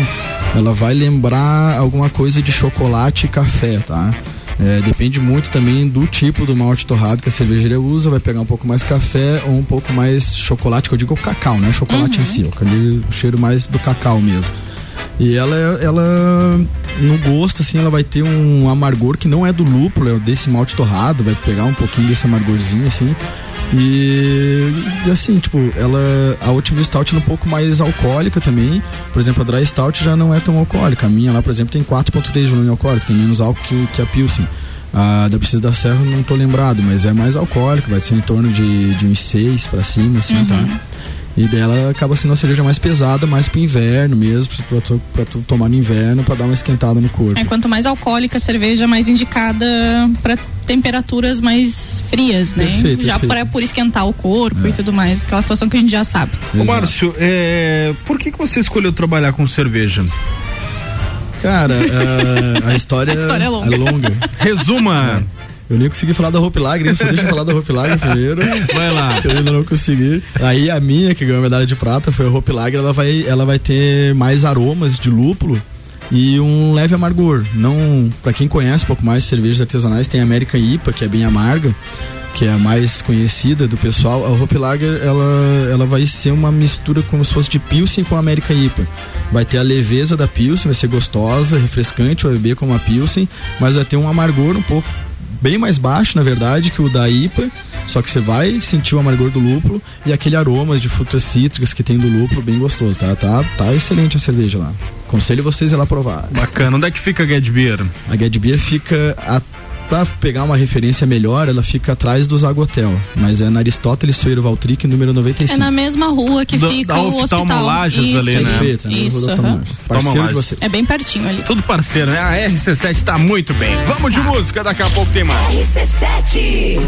ela vai lembrar alguma coisa de chocolate e café, tá? É, depende muito também do tipo do malte torrado que a cervejaria usa. Vai pegar um pouco mais café ou um pouco mais chocolate, que eu digo cacau, né? Chocolate em si, aquele cheiro mais do cacau mesmo. E ela, ela no gosto, assim, ela vai ter um amargor que não é do lúpulo, é desse malte torrado, vai pegar um pouquinho desse amargorzinho, assim. E, e assim, tipo, ela. A Oatmeal Stout é um pouco mais alcoólica também. Por exemplo, a Dry Stout já não é tão alcoólica. A minha lá, por exemplo, tem 4,3 de volume alcoólico, tem menos álcool que, que a Pilsen. A da Princesa da Serra não tô lembrado, mas é mais alcoólica, vai ser em torno de, de uns 6 pra cima, assim, Uhum. tá? E dela acaba sendo uma cerveja mais pesada, mais pro inverno mesmo, pra tu, pra tu tomar no inverno pra dar uma esquentada no corpo. É, quanto mais alcoólica a cerveja, mais indicada para temperaturas mais frias, né? Perfeito, já perfeito. pra, por esquentar o corpo e tudo mais, aquela situação que a gente já sabe. Ô Márcio, é, por que, que você escolheu trabalhar com cerveja? Cara, é, a história, A história é longa. Resuma. Eu nem consegui falar da Hope Lager, hein? só deixa eu falar da Hope Lager primeiro. Vai lá. Que eu ainda não consegui. Aí a minha, que ganhou a medalha de prata, foi a Hope Lager, ela vai, ela vai ter mais aromas de lúpulo e um leve amargor. Não, para quem conhece um pouco mais de cervejas artesanais, tem a American IPA, que é bem amarga, que é a mais conhecida do pessoal. A Hope Lager, ela, ela vai ser uma mistura como se fosse de Pilsen com a American IPA. Vai ter a leveza da Pilsen, vai ser gostosa, refrescante, vai beber como a Pilsen, mas vai ter um amargor um pouco bem mais baixo, na verdade, que o da IPA. Só que você vai sentir o amargor do lúpulo e aquele aroma de frutas cítricas que tem do lúpulo bem gostoso, tá? Tá, tá excelente a cerveja lá. Aconselho vocês a ir lá provar. Bacana. Onde é que fica a Get Beer? A Get Beer fica. A, pra pegar uma referência melhor, ela fica atrás do Zagotel. Mas é na Aristóteles Soeiro Valtric, número 95. É na mesma rua que Da- fica da o hospital. oftalmolagens Isso, ali, né? Perfeito, né? Isso, aham. Oftalmolagens. Parceiro de vocês. É bem pertinho ali. Tudo parceiro, né? A RC7 tá muito bem. Vamos de música, daqui a pouco tem mais. RC7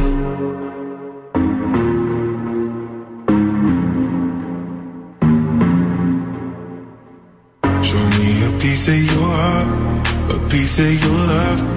Show me a piece of your heart, a piece of your love.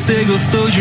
Você gostou de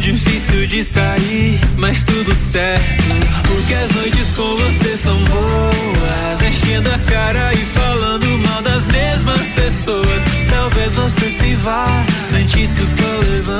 difícil de sair, mas tudo certo. Porque as noites com você são boas. Enchendo a cara e falando mal das mesmas pessoas. Talvez você se vá antes que o sol levante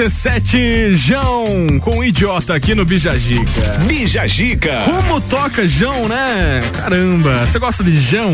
RC7 João com idiota aqui no Bijagica. Bijagica. Como toca João, né? Caramba, você gosta de João?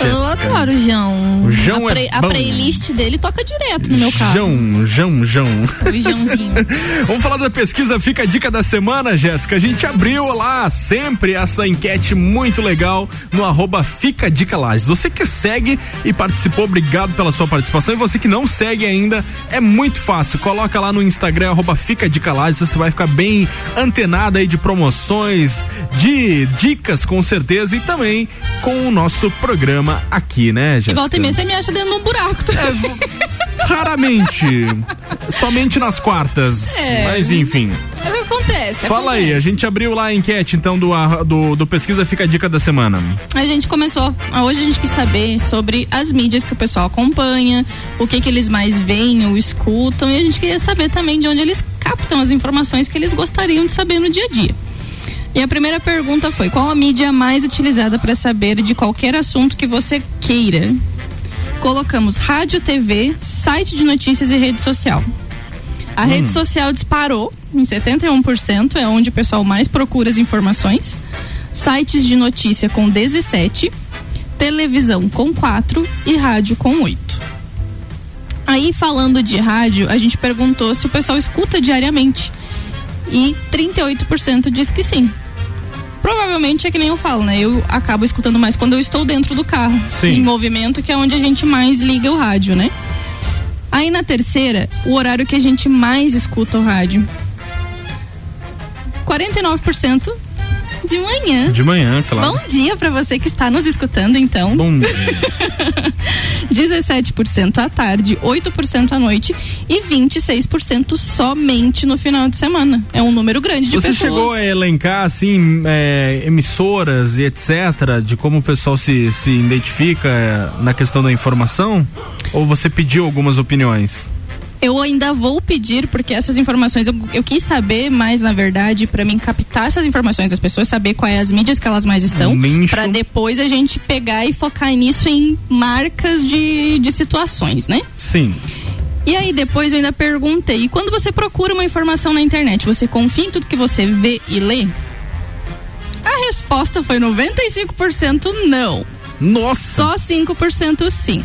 Eu adoro o João. O João a, é a playlist dele toca direto no meu carro. João, João, João. O Joãozinho. Vamos falar da pesquisa Fica a Dica da Semana, Jéssica. A gente abriu lá sempre essa enquete muito legal no arroba Fica a Dica Lages. Você que segue e participou, obrigado pela sua participação. E você que não segue ainda, é muito fácil. Coloca lá no Instagram, arroba Fica a Dica Lages. Você vai ficar bem antenado aí de promoções, de dicas com certeza e também com o nosso programa aqui, né, E Jéssica? volta e meia você me acha dentro de um buraco. Raramente. Somente nas quartas. É. Mas enfim. É o que acontece. Fala aí, acontece. a gente abriu lá a enquete então do, do, do Pesquisa Fica a Dica da Semana. A gente começou, hoje a gente quis saber sobre as mídias que o pessoal acompanha, o que que eles mais veem ou escutam, e a gente queria saber também de onde eles captam as informações que eles gostariam de saber no dia a dia. E a primeira pergunta foi: qual a mídia mais utilizada para saber de qualquer assunto que você queira? Colocamos rádio, TV, site de notícias e rede social. A rede social disparou em 71%, é onde o pessoal mais procura as informações. Sites de notícia com 17, televisão com 4 e rádio com 8. Aí, falando de rádio, a gente perguntou se o pessoal escuta diariamente. E 38% diz que sim. Provavelmente é que nem eu falo, né? Eu acabo escutando mais quando eu estou dentro do carro. Sim. Em movimento, que é onde a gente mais liga o rádio, né? Aí na terceira, o horário que a gente mais escuta o rádio. 49% de manhã. De manhã, claro. Bom dia pra você que está nos escutando, então. Bom dia. 17% à tarde, 8% à noite e 26% somente no final de semana. É um número grande de Você pessoas. chegou a elencar, assim, é, emissoras e etc., de como o pessoal se, se identifica é, na questão da informação? Ou você pediu algumas opiniões? Eu ainda vou pedir, porque essas informações eu, eu quis saber mais, na verdade, pra mim captar essas informações das pessoas, saber quais as mídias que elas mais estão, pra depois a gente pegar e focar nisso em marcas de, de situações, né? Sim. E aí depois eu ainda perguntei, e quando você procura uma informação na internet, você confia em tudo que você vê e lê? A resposta foi 95% não. Nossa! Só 5% sim.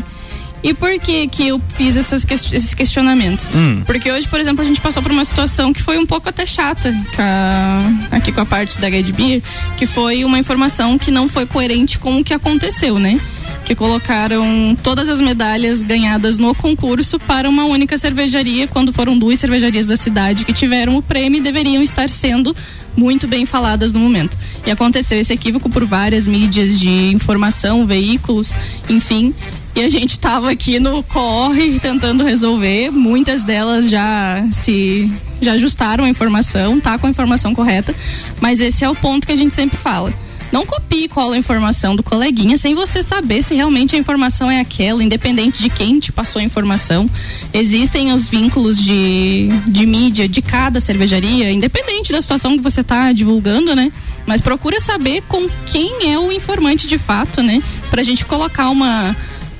E por que que eu fiz essas esses questionamentos? Hum. Porque hoje, por exemplo, a gente passou por uma situação que foi um pouco até chata com a- aqui com a parte da Guide Beer, que foi uma informação que não foi coerente com o que aconteceu, né? Que colocaram todas as medalhas ganhadas no concurso para uma única cervejaria, quando foram duas cervejarias da cidade que tiveram o prêmio e deveriam estar sendo muito bem faladas no momento. E aconteceu esse equívoco por várias mídias de informação, veículos, enfim. E a gente tava aqui no corre tentando resolver. Muitas delas já se já ajustaram a informação, tá com a informação correta. Mas esse é o ponto que a gente sempre fala. Não copie e cola a informação do coleguinha sem você saber se realmente a informação é aquela, independente de quem te passou a informação. Existem os vínculos de, de mídia de cada cervejaria, independente da situação que você está divulgando, né? Mas procura saber com quem é o informante de fato, né? Pra gente colocar uma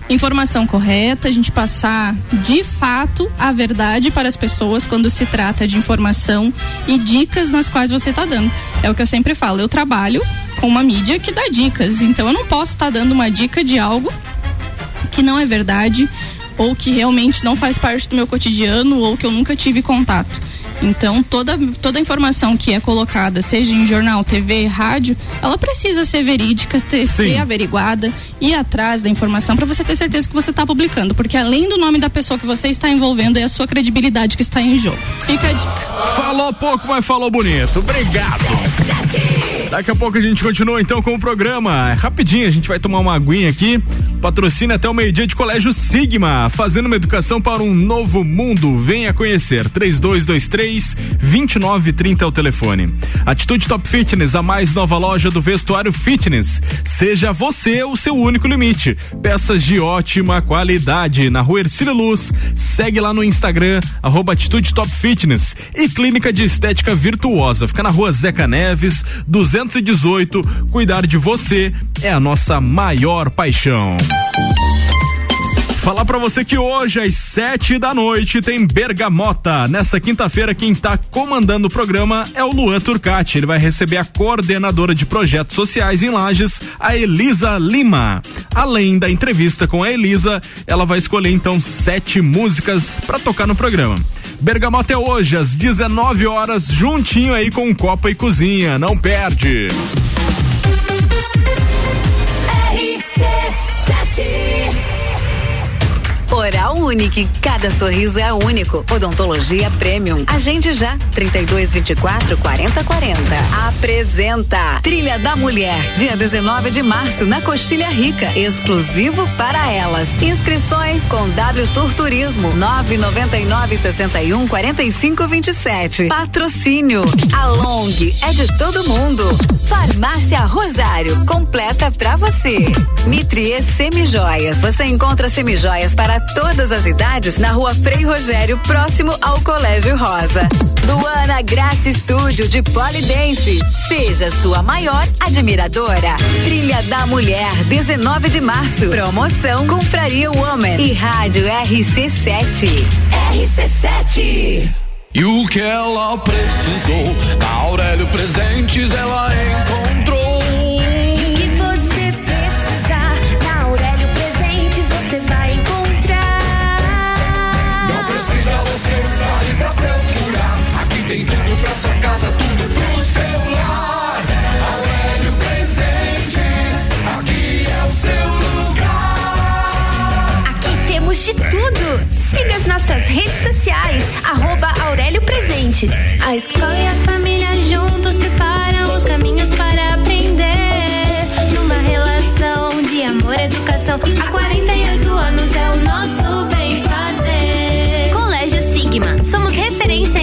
informação correta, a gente passar de fato a verdade para as pessoas quando se trata de informação e dicas nas quais você está dando. É o que eu sempre falo, eu trabalho com uma mídia que dá dicas, então eu não posso estar dando uma dica de algo que não é verdade ou que realmente não faz parte do meu cotidiano ou que eu nunca tive contato. Então, toda, toda informação que é colocada, seja em jornal, TV, rádio, ela precisa ser verídica, ter, ser averiguada, ir atrás da informação para você ter certeza que você está publicando. Porque além do nome da pessoa que você está envolvendo, é a sua credibilidade que está em jogo. Fica a dica. Falou pouco, mas falou bonito. Obrigado. Daqui a pouco a gente continua então com o programa. É Rapidinho, a gente vai tomar uma aguinha aqui. Patrocina até o meio-dia de Colégio Sigma, fazendo uma educação para um novo mundo. Venha conhecer. 3223 2930 é o telefone. Atitude Top Fitness, a mais nova loja do vestuário fitness. Seja você o seu único limite. Peças de ótima qualidade na Rua Ercílio Luz. Segue lá no Instagram, arroba Atitude Top Fitness. E Clínica de Estética Virtuosa. Fica na Rua Zeca Neves, 218. Cuidar de você é a nossa maior paixão. Falar pra você que hoje às sete da noite tem Bergamota. Nessa quinta-feira quem tá comandando o programa é o Luan Turcati. Ele vai receber a coordenadora de projetos sociais em Lages, a Elisa Lima. Além da entrevista com a Elisa, ela vai escolher então sete músicas pra tocar no programa. Bergamota é hoje às 19 horas, juntinho aí com Copa e Cozinha. Não perde. T. Oral Unique, cada sorriso é único. Odontologia Premium. Agende já, 3224 4040. Apresenta Trilha da Mulher, dia 19 de março, na Coxilha Rica. Exclusivo para elas. Inscrições com W Tour Turismo, 999 61 45 27. Patrocínio. A Long é de todo mundo. Farmácia Rosário, completa pra você. Mitrie Semijoias. Você encontra semijoias para todas as idades na rua Frei Rogério, próximo ao Colégio Rosa. Luana Graça Estúdio de Polidense. Seja sua maior admiradora. Trilha da Mulher, 19 de março. Promoção Compraria Woman e Rádio RC7. RC7. E o que ela precisou, na Aurélio Presentes ela encontrou. Tudo. Siga as nossas redes sociais, arroba Aurélio Presentes. A escola e a família juntos preparam os caminhos para aprender. Numa relação de amor e educação, há 48 anos é o nosso bem fazer. Colégio Sigma, somos referência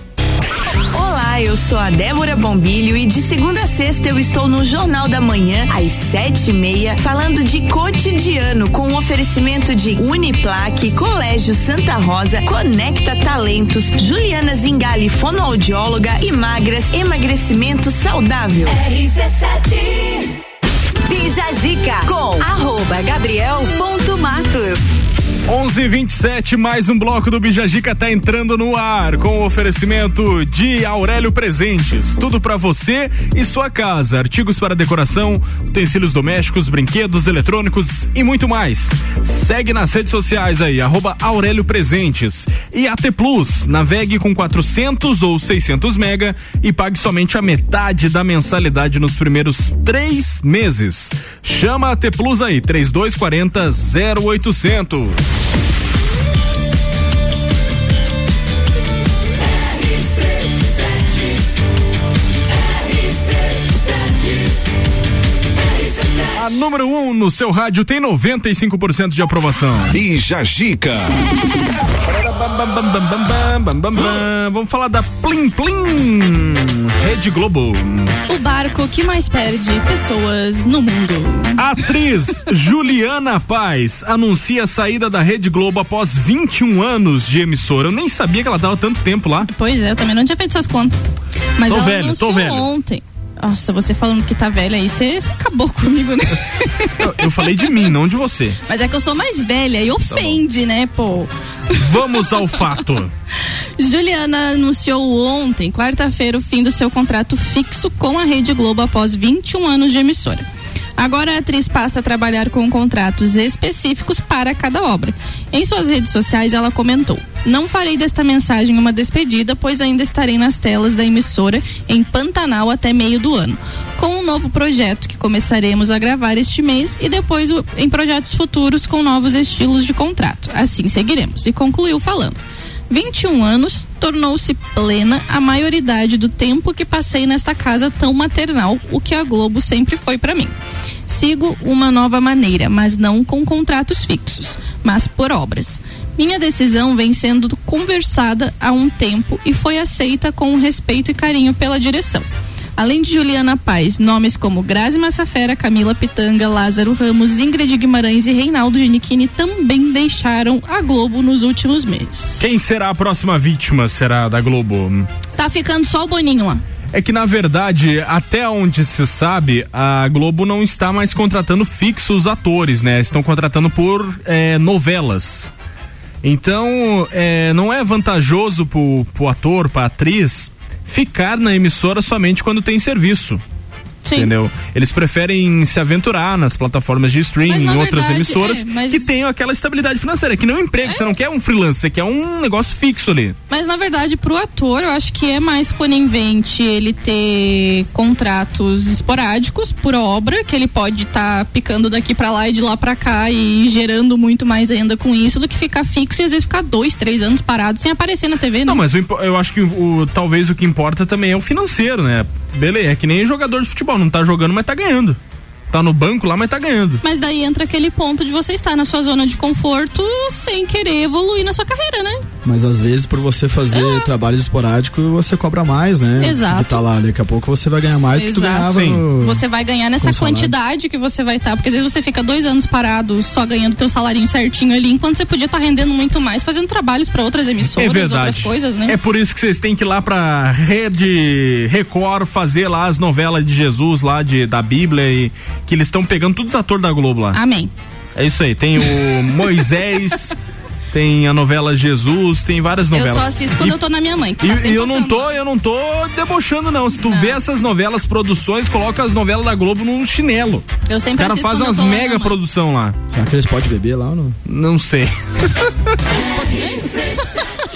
Olá, eu sou a Débora Bombilho e de segunda a sexta eu estou no Jornal da Manhã, às sete e meia, falando de cotidiano com o oferecimento de Uniplaque, Colégio Santa Rosa, Conecta Talentos, Juliana Zingali, fonoaudióloga e magras, emagrecimento saudável. Bija Zica com arroba gabriel.matos. 11:27 mais um bloco do Bijagica tá entrando no ar com o oferecimento de Aurélio Presentes. Tudo pra você e sua casa, artigos para decoração, utensílios domésticos, brinquedos, eletrônicos e muito mais. Segue nas redes sociais aí arroba Aurélio Presentes e AT Plus. Navegue com 400 ou 600 mega e pague somente a metade da mensalidade nos primeiros três meses. Chama a AT Plus aí 3240 0800. A número 1 um no seu rádio tem 95% de aprovação. Bija Gica. Vamos falar da Plim Plim Rede Globo. O barco que mais perde pessoas no mundo. A atriz Juliana Paz anuncia a saída da Rede Globo após 21 anos de emissora. Eu nem sabia que ela dava tanto tempo lá. Pois é, eu também não tinha feito essas contas. Mas Tô ela velho, tô anunciou velho. ontem. Nossa, você falando que tá velha aí, você você acabou comigo, né? Eu, eu falei de mim, não de você. Mas é que eu sou mais velha e ofende, né, pô? Vamos ao fato. Juliana anunciou ontem, quarta-feira, o fim do seu contrato fixo com a Rede Globo após 21 anos de emissora. Agora a atriz passa a trabalhar com contratos específicos para cada obra. Em suas redes sociais, ela comentou: Não farei desta mensagem uma despedida, pois ainda estarei nas telas da emissora em Pantanal até meio do ano, com um novo projeto que começaremos a gravar este mês e depois em projetos futuros com novos estilos de contrato. Assim seguiremos. E concluiu falando. 21 anos, tornou-se plena a maioridade do tempo que passei nesta casa tão maternal, o que a Globo sempre foi para mim. Sigo uma nova maneira, mas não com contratos fixos, mas por obras. Minha decisão vem sendo conversada há um tempo e foi aceita com respeito e carinho pela direção. Além de Juliana Paz, nomes como Grazi Massafera, Camila Pitanga, Lázaro Ramos, Ingrid Guimarães e Reinaldo Ginichini também deixaram a Globo nos últimos meses. Quem será a próxima vítima? Será da Globo? Tá ficando só o Boninho lá. É que na verdade, até onde se sabe, a Globo não está mais contratando fixos atores, né? Estão contratando por eh, novelas. Então, eh, não é vantajoso pro, pro ator, pra atriz, ficar na emissora somente quando tem serviço. Entendeu? Eles preferem se aventurar nas plataformas de streaming, em outras verdade, emissoras, é, mas- que tenham aquela estabilidade financeira, que não é um emprego, você não quer um freelance, você quer um negócio fixo ali. Mas na verdade, pro ator, eu acho que é mais conivente ele ter contratos esporádicos por obra, que ele pode estar picando daqui pra lá e de lá pra cá e gerando muito mais ainda com isso, do que ficar fixo e às vezes ficar dois, três anos parado sem aparecer na TV, né? Não, mas impo- eu acho que o, talvez o que importa também é o financeiro, né? Beleza, é que nem jogador de futebol, não tá jogando, mas tá ganhando. Tá no banco lá, mas tá ganhando. Mas daí entra aquele ponto de você estar na sua zona de conforto sem querer evoluir na sua carreira, né? Mas às vezes por você fazer trabalhos esporádicos, você cobra mais, né? Exato. Que tá lá, daqui a pouco você vai ganhar mais do que tu Exato. ganhava no... Você vai ganhar nessa quantidade que você vai estar, porque às vezes você fica dois anos parado só ganhando teu salarinho certinho ali, enquanto você podia estar rendendo muito mais, fazendo trabalhos para outras É emissoras, verdade. outras coisas, né? É por isso que vocês têm que ir lá pra Rede Record fazer lá as novelas de Jesus lá de, da Bíblia e que eles estão pegando todos os atores da Globo lá. Amém. É isso aí. Tem o Moisés, tem a novela Jesus, tem várias Eu novelas. só assisto quando E- eu tô na minha mãe. que E, tá e eu não tô, eu não tô debochando, não. Se tu vê essas novelas, produções, coloca as novelas da Globo num chinelo. Eu Os sempre caras assisto fazem umas eu mega produção lá. Será que eles podem beber lá ou não? Não sei.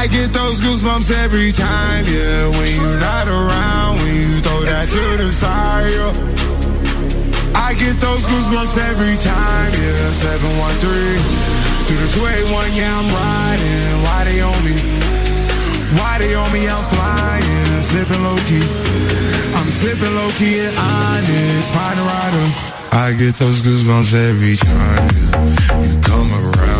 I get those goosebumps every time, yeah. When you're not around, when you throw that to the side, yeah. I get those goosebumps every time, yeah. 713 through the 281, yeah, I'm riding. Why they on me? Why they on me? I'm flying, slipping low key. I'm slipping low key and honest, find a rider. I get those goosebumps every time, yeah. You come around,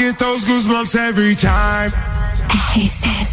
get those goosebumps every time. Já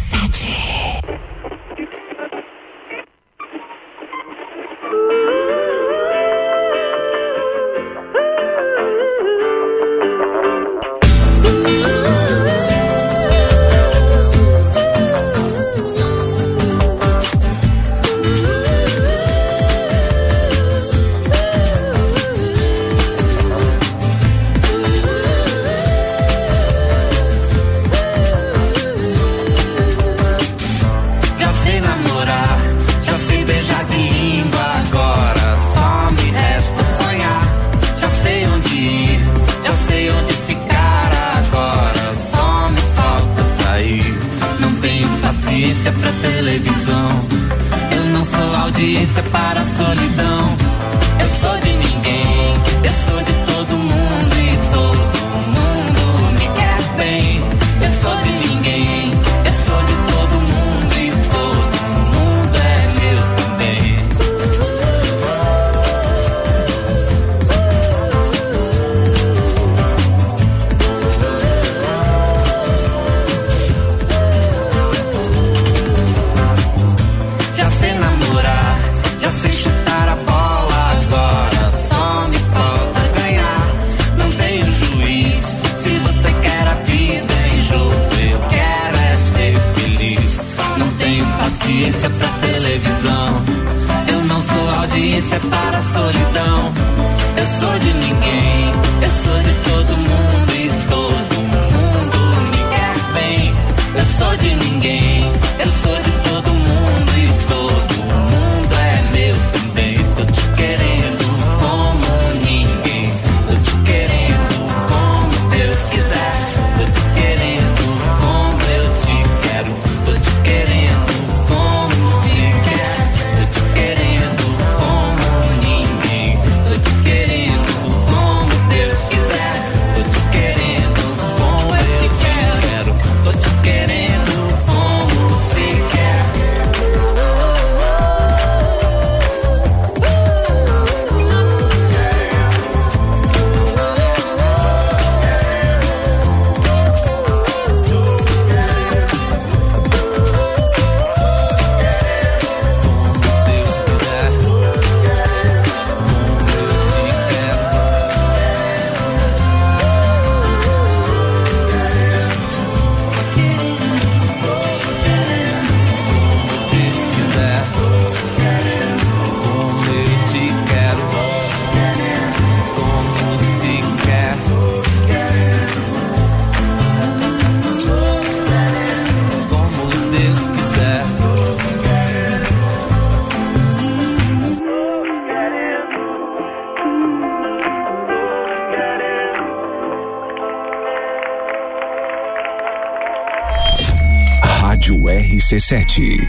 RC7.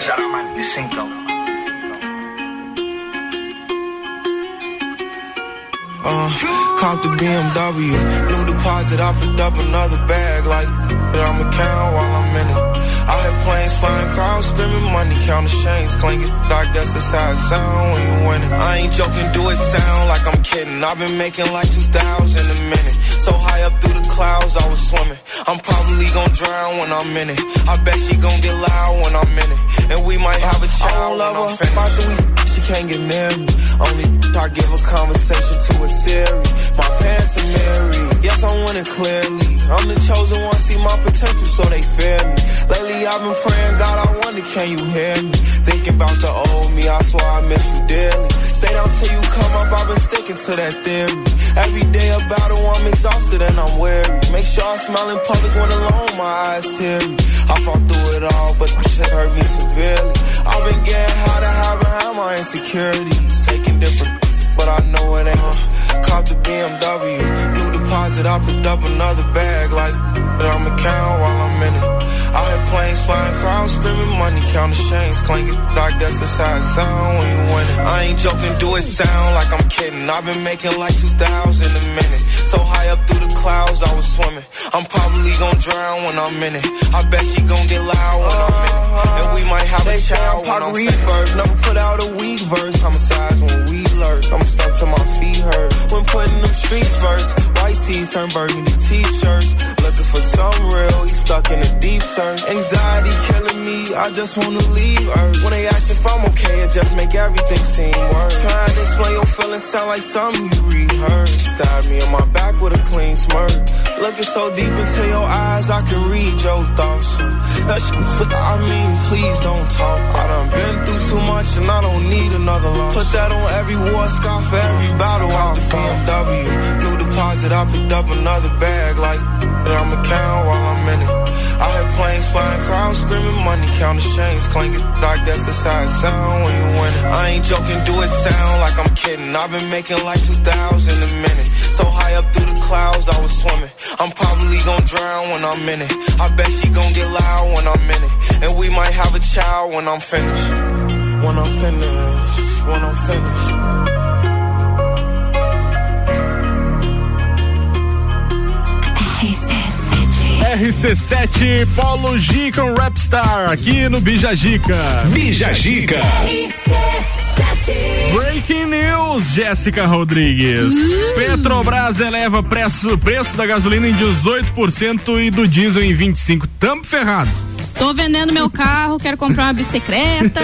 Shout out my Cinco. Uh, the BMW, new deposit, I picked up another bag like that I'ma count while I'm in it. I hear planes flying, crowds screaming, money counting chains clinking. I guess that's how it sound when you winning. I ain't joking, do it sound like I'm kidding. I've been making like 2,000 a minute. So high up through the clouds, I was swimming. I'm probably gonna drown when I'm in it. I bet she gon' get loud when I'm in it. And we might have a child when I'm finished. After we f- she can't get near me. Only I give a conversation to a Siri. My pants are married. Yes, I'm winning clearly. I'm the chosen one, see my potential, so they fear me. Lately, I've been praying, God, I wonder, can you hear me? Thinking about the old me, I swear I miss you dearly. Stay down till you come up, I've been sticking to that theory. Every day a battle, I'm exhausted and I'm weary. Make sure I smile in public when alone, my eyes teary. I fought through it all, but the shit hurt me severely. I've been getting high to hide behind my insecurities. Taking different, but I know it ain't. Uh, caught the BMW, new deposit, I picked up another bag like that I'ma count while I'm in it. I hear planes flying, crowds screaming, money counting chains clanking. I guess that's how it sound when you win it. I ain't joking, do it sound like I'm kidding. I've been making like 2,000 a minute. So high up through the clouds, I was swimming. I'm probably gonna drown when I'm in it. I bet she gon' get loud when I'm in it. And we might have a child when I'm reverse. Never put out a weak verse. Homicides when we lurk. I'm stuck to my feet hurt. When putting them streets first. White tees turn burgundy t-shirts. Looking for some real, he stuck in a deep search. Anxiety killing me, I just wanna leave Earth. When they ask if I'm okay, it just make everything seem worse. Trying to explain your feelings sound like something you rehearsed. Stab me in my back with a clean smirk. Looking so deep into your eyes, I can read your thoughts. That shit's for I mean, please don't talk. I done been through too much and I don't need another loss. Put that on every war scar for every battle. I the BMW, new deposit, I picked up another bag like that I'ma count while I'm in it. I hear planes flying, crowds screaming, money counting chains clanking. Guess that's how it sound when you win it. I ain't joking, do it sound like I'm kidding. I've been making like 2,000 a minute. So high up through the clouds, I was swimming. I'm probably gonna drown when I'm in it. I bet she gon' get loud when I'm in it. And we might have a child when I'm finished. When I'm finished, when I'm finished. RC7 Polo G com Rapstar aqui no Bijagica. Bijagica. Breaking news, Jéssica Rodrigues. Petrobras eleva preço, preço da gasolina em 18% e do diesel em 25%. Tamo ferrado. Tô vendendo meu carro, quero comprar uma bicicleta.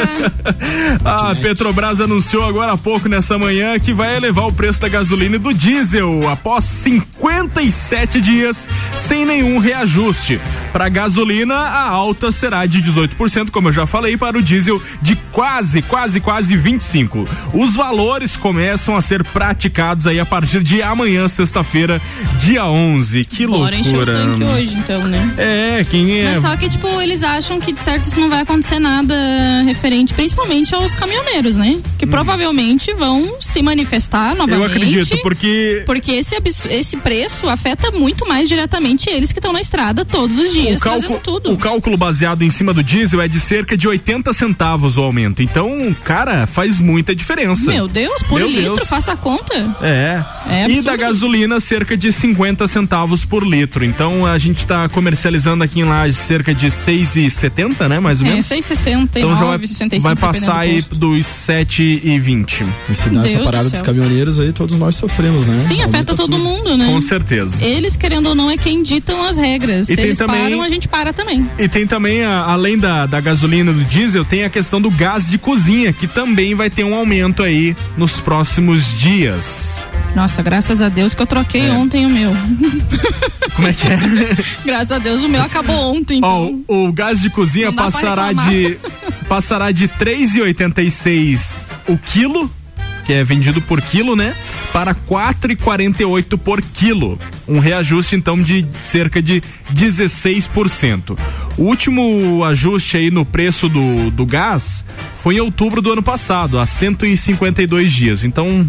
A Petrobras anunciou agora há pouco nessa manhã que vai elevar o preço da gasolina e do diesel após 57 dias sem nenhum reajuste. Para gasolina, a alta será de 18%, como eu já falei, para o diesel de quase, quase, quase 25. Os valores começam a ser praticados aí a partir de amanhã, sexta-feira, dia 11. Que Bora encher o loucura. tanque hoje, então, né? É, quem é Mas só que, tipo, eles acham que de certo isso não vai acontecer nada referente, principalmente aos caminhoneiros, né? Que provavelmente vão se manifestar novamente. Hum. Eu acredito, porque Porque esse, esse preço afeta muito mais diretamente eles que estão na estrada todos os dias, o cálculo, fazendo tudo. o cálculo baseado em cima do diesel é de cerca de 80 centavos o aumento. Então, cara, faz muita diferença. Meu Deus, por Meu litro, Deus. faça a conta. É. É e da gasolina, cerca de 50 centavos por litro. Então a gente tá comercializando aqui em Lages cerca de 6,70, né? Mais ou É, menos. 6,69, Então já vai, 65, vai passar do aí posto. dos 7,20. E se dá Deus essa do parada céu. dos caminhoneiros aí, todos nós sofremos, né? Sim, afeta todo tudo. mundo, né? Com certeza. Eles, querendo ou não, é quem ditam as regras. E Se eles também- param, a gente para também. E tem também, a- além da, da gasolina e do diesel, tem a questão do gás de cozinha, que também vai ter um aumento aí nos próximos dias. Nossa, graças a Deus que eu troquei É. ontem o meu. Como é que é? graças a Deus o meu acabou ontem. Ó, Então. o, o gás de cozinha passará de passará de 3,86 o quilo, que é vendido por quilo, né? Para 4,48 por quilo. Um reajuste então de cerca de 16%. O último ajuste aí no preço do, do gás foi em outubro do ano passado, há 152 dias. Então,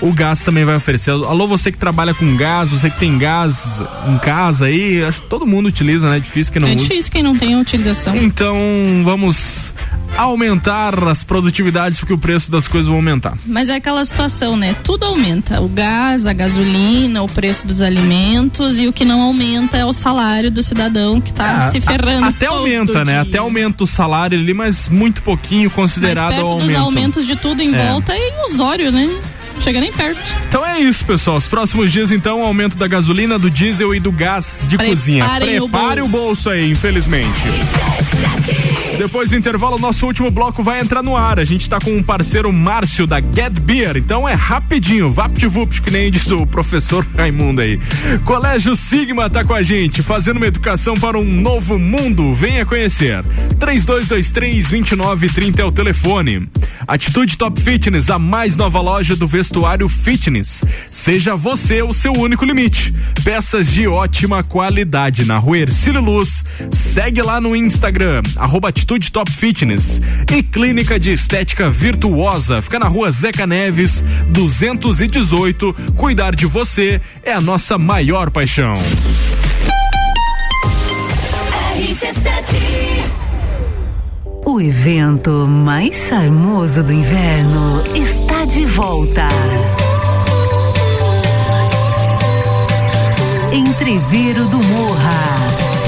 o gás também vai oferecer. Alô, você que trabalha com gás, você que tem gás em casa aí, acho que todo mundo utiliza, né? Difícil que não é usa. difícil quem não tem utilização. Então, vamos aumentar as produtividades porque o preço das coisas vai aumentar. Mas é aquela situação, né? Tudo aumenta. O gás, a gasolina, o preço dos alimentos e o que não aumenta é o salário do cidadão que tá Ah, se a- ferrando. até todo aumenta, né? dia. Até aumenta o salário ali, mas muito pouquinho Mas considerado perto ao dos aumento. aumentos de tudo em É. volta é ilusório, né? Não Chega nem perto. Então é isso, pessoal. Os próximos dias, então, aumento da gasolina, do diesel e do gás de Preparem cozinha. o Prepare o bolso aí, infelizmente. Depois do intervalo, nosso último bloco vai entrar no ar. A gente tá com um parceiro Márcio da Get Beer, então é rapidinho, vapt-vupt, que nem diz o professor Raimundo aí. Colégio Sigma tá com a gente, fazendo uma educação para um novo mundo. Venha conhecer. 3223-2930 é o telefone. Atitude Top Fitness, a mais nova loja do vestuário fitness. Seja você o seu único limite. Peças de ótima qualidade na rua Ercílio Luz. Segue lá no Instagram, arroba Atitude Top Fitness. E Clínica de Estética Virtuosa. Fica na rua Zeca Neves, 218. Cuidar de você é a nossa maior paixão. O evento mais charmoso do inverno está de volta. Entreveiro do Morra.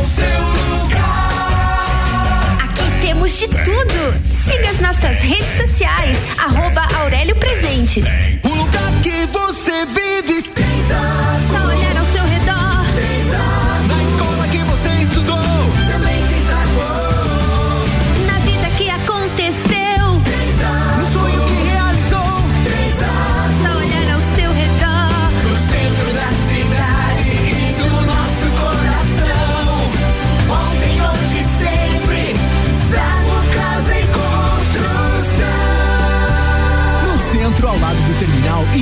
o seu lugar. Aqui temos de tudo. Siga as nossas redes sociais, arroba Aurélio Presentes. O lugar que você vive. Só olhar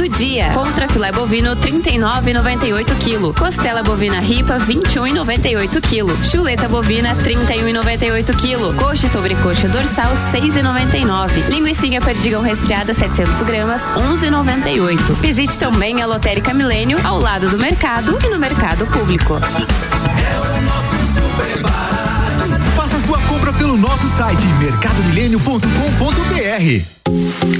do dia. Contra filé bovino 39,98 kg. Costela bovina ripa 21,98 kg. Chuleta bovina 31,98 kg. Coxa e sobrecoxa dorsal 6,99. Linguiça perdigão resfriada 700 gramas 11,98. Visite também a Lotérica Milênio ao lado do mercado e no mercado público. Faça sua compra pelo nosso site mercadomilênio.com.br.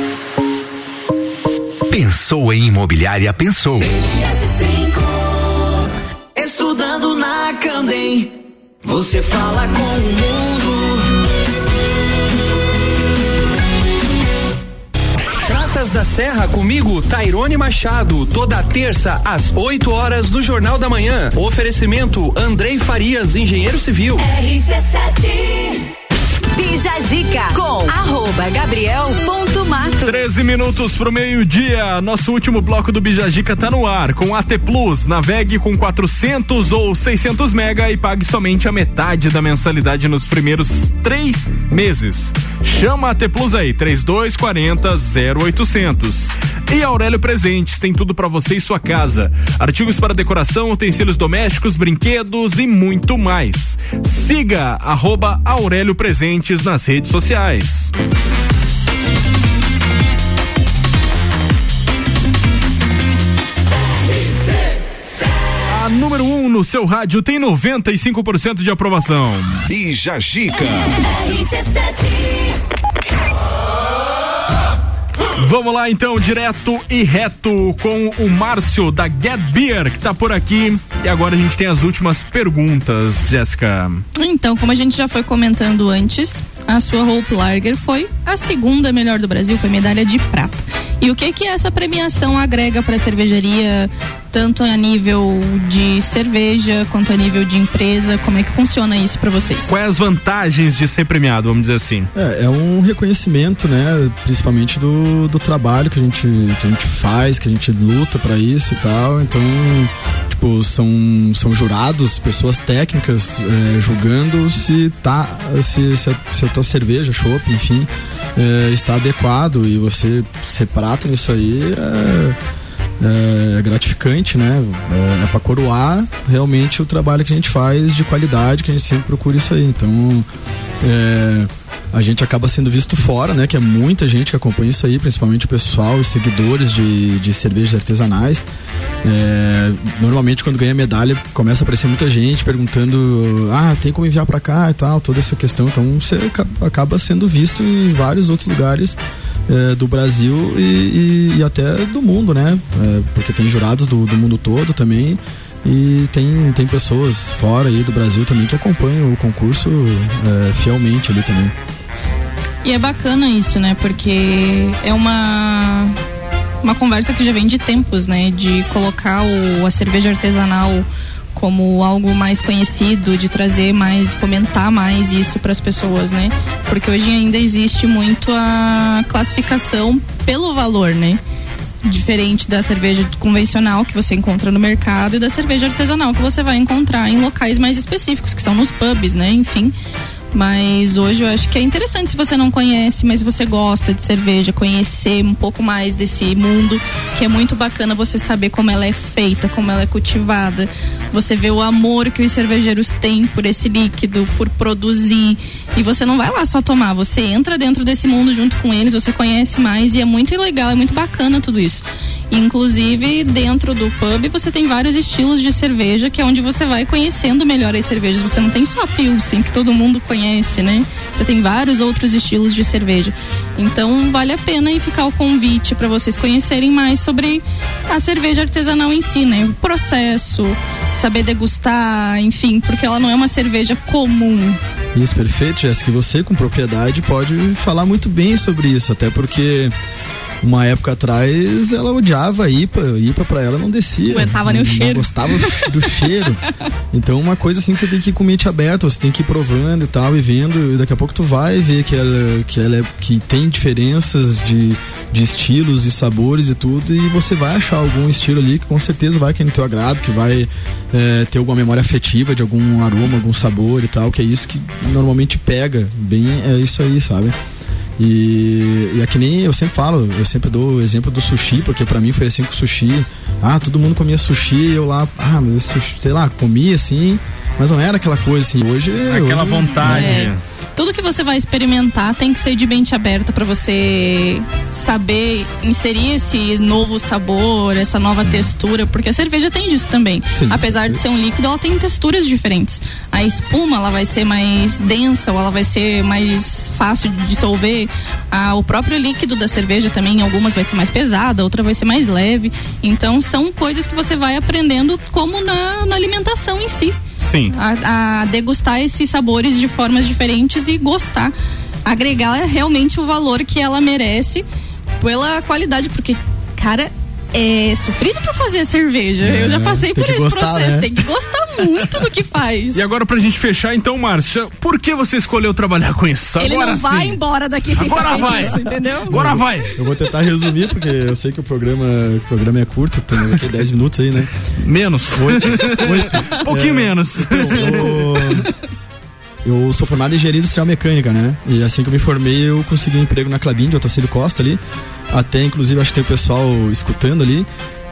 Pensou em imobiliária, pensou. Estudando na Candem, você fala com o mundo. Vinhetas da Serra comigo, Tairone Machado, toda terça às 8 horas do Jornal da Manhã. Oferecimento Andrei Farias, engenheiro civil. Bija Zica com arroba gabriel.mato. 13 minutos pro meio-dia. Nosso último bloco do Bijagica tá no ar. Com AT Plus, navegue com 400 ou 600 mega e pague somente a metade da mensalidade nos primeiros três meses. Chama a AT Plus aí, 3240 0800. E Aurélio Presentes tem tudo pra você e sua casa. Artigos para decoração, utensílios domésticos, brinquedos e muito mais. Siga arroba Aurélio Presentes nas redes sociais. Número 1 um no seu rádio tem 95% de aprovação. Bija Gica. Vamos lá então, direto e reto com o Márcio da Get Beer, que tá por aqui. E agora a gente tem as últimas perguntas, Jéssica. Então, como a gente já foi comentando antes, a sua Hope Lager foi a segunda melhor do Brasil, foi medalha de prata. E o que que essa premiação agrega para a cervejaria, tanto a nível de cerveja quanto a nível de empresa? Como é que funciona isso para vocês? Quais as vantagens de ser premiado, vamos dizer assim? É, é um reconhecimento, né? Principalmente do, do trabalho que a, gente, que a gente faz, que a gente luta para isso e tal. Então, tipo, são, são jurados, pessoas técnicas é, julgando se tá, se, se, a, se a tua cerveja, chopp, enfim, é, está adequado e você ser prata nisso aí é, é gratificante, né? É, é para coroar realmente o trabalho que a gente faz de qualidade, que a gente sempre procura isso aí. Então, é, a gente acaba sendo visto fora, né? Que é muita gente que acompanha isso aí, principalmente o pessoal, os seguidores de, de cervejas artesanais. É, normalmente quando ganha medalha começa a aparecer muita gente perguntando ah tem como enviar para cá e tal toda essa questão então você acaba sendo visto em vários outros lugares é, do Brasil e, e, e, até do mundo né é, porque tem jurados do, do mundo todo também e tem, tem pessoas fora aí do Brasil também que acompanham o concurso é, fielmente ali também e é bacana isso, né? Porque é uma uma conversa que já vem de tempos, né? De colocar o, a cerveja artesanal como algo mais conhecido, de trazer mais, fomentar mais isso para as pessoas, né? Porque hoje ainda existe muito a classificação pelo valor, né? Diferente da cerveja convencional que você encontra no mercado e da cerveja artesanal que você vai encontrar em locais mais específicos, que são nos pubs, né? Enfim. Mas hoje eu acho que é interessante se você não conhece, mas você gosta de cerveja, conhecer um pouco mais desse mundo, que é muito bacana você saber como ela é feita, como ela é cultivada. Você vê o amor que os cervejeiros têm por esse líquido, por produzir. E você não vai lá só tomar, você entra dentro desse mundo junto com eles, você conhece mais e é muito legal, é muito bacana tudo isso. Inclusive, dentro do pub, você tem vários estilos de cerveja, que é onde você vai conhecendo melhor as cervejas. Você não tem só a Pilsen, que todo mundo conhece, né? Você tem vários outros estilos de cerveja. Então, vale a pena aí ficar o convite para vocês conhecerem mais sobre a cerveja artesanal em si, né? O processo, saber degustar, enfim, porque ela não é uma cerveja comum. Isso, perfeito, Jéssica. E você, com propriedade, pode falar muito bem sobre isso, até porque uma época atrás ela odiava a IPA, IPA pra ela não descia. Aguentava nem o não cheiro. gostava do cheiro. Então uma coisa assim que você tem que ir com mente aberta, você tem que ir provando e tal, e vendo, e daqui a pouco tu vai ver que ela, que ela é, que tem diferenças de, de estilos e sabores e tudo, e você vai achar algum estilo ali que com certeza vai cair no teu agrado, que vai é, ter alguma memória afetiva de algum aroma, algum sabor e tal, que é isso que normalmente pega bem, é isso aí, sabe? E, e é que nem eu sempre falo, eu sempre dou o exemplo do sushi, porque pra mim foi assim com o sushi. Ah, todo mundo comia sushi e eu lá, ah, mas sushi, sei lá, comia assim, mas não era aquela coisa assim. Hoje. Aquela hoje, vontade. É, tudo que você vai experimentar tem que ser de mente aberta para você saber inserir esse novo sabor, essa nova textura, porque a cerveja tem disso também. Sim. Apesar de ser um líquido, ela tem texturas diferentes. A espuma, ela vai ser mais densa ou ela vai ser mais fácil de dissolver. Ah, o próprio líquido da cerveja também, algumas vai ser mais pesada, outra vai ser mais leve. Então, são coisas que você vai aprendendo como na, na alimentação em si Sim. a, a degustar esses sabores de formas diferentes e gostar. Agregar realmente o valor que ela merece pela qualidade, porque, cara, é sofrido pra fazer cerveja. Eu já passei tem por esse gostar, processo. né? Tem que gostar muito do que faz. E agora pra gente fechar, então, Márcia, por que você escolheu trabalhar com isso? Ele agora não sim. vai embora daqui sem Agora saber vai. disso, entendeu? Agora vai. Eu vou tentar resumir, porque eu sei que o programa, o programa é curto, temos aqui 10 minutos aí, né? Menos. Oito. Oito. Um pouquinho menos. Eu, eu sou formado em engenharia industrial mecânica, né? E assim que eu me formei, eu consegui um emprego na Clabin de Otacílio Costa ali. Até, inclusive, acho que tem o pessoal escutando ali.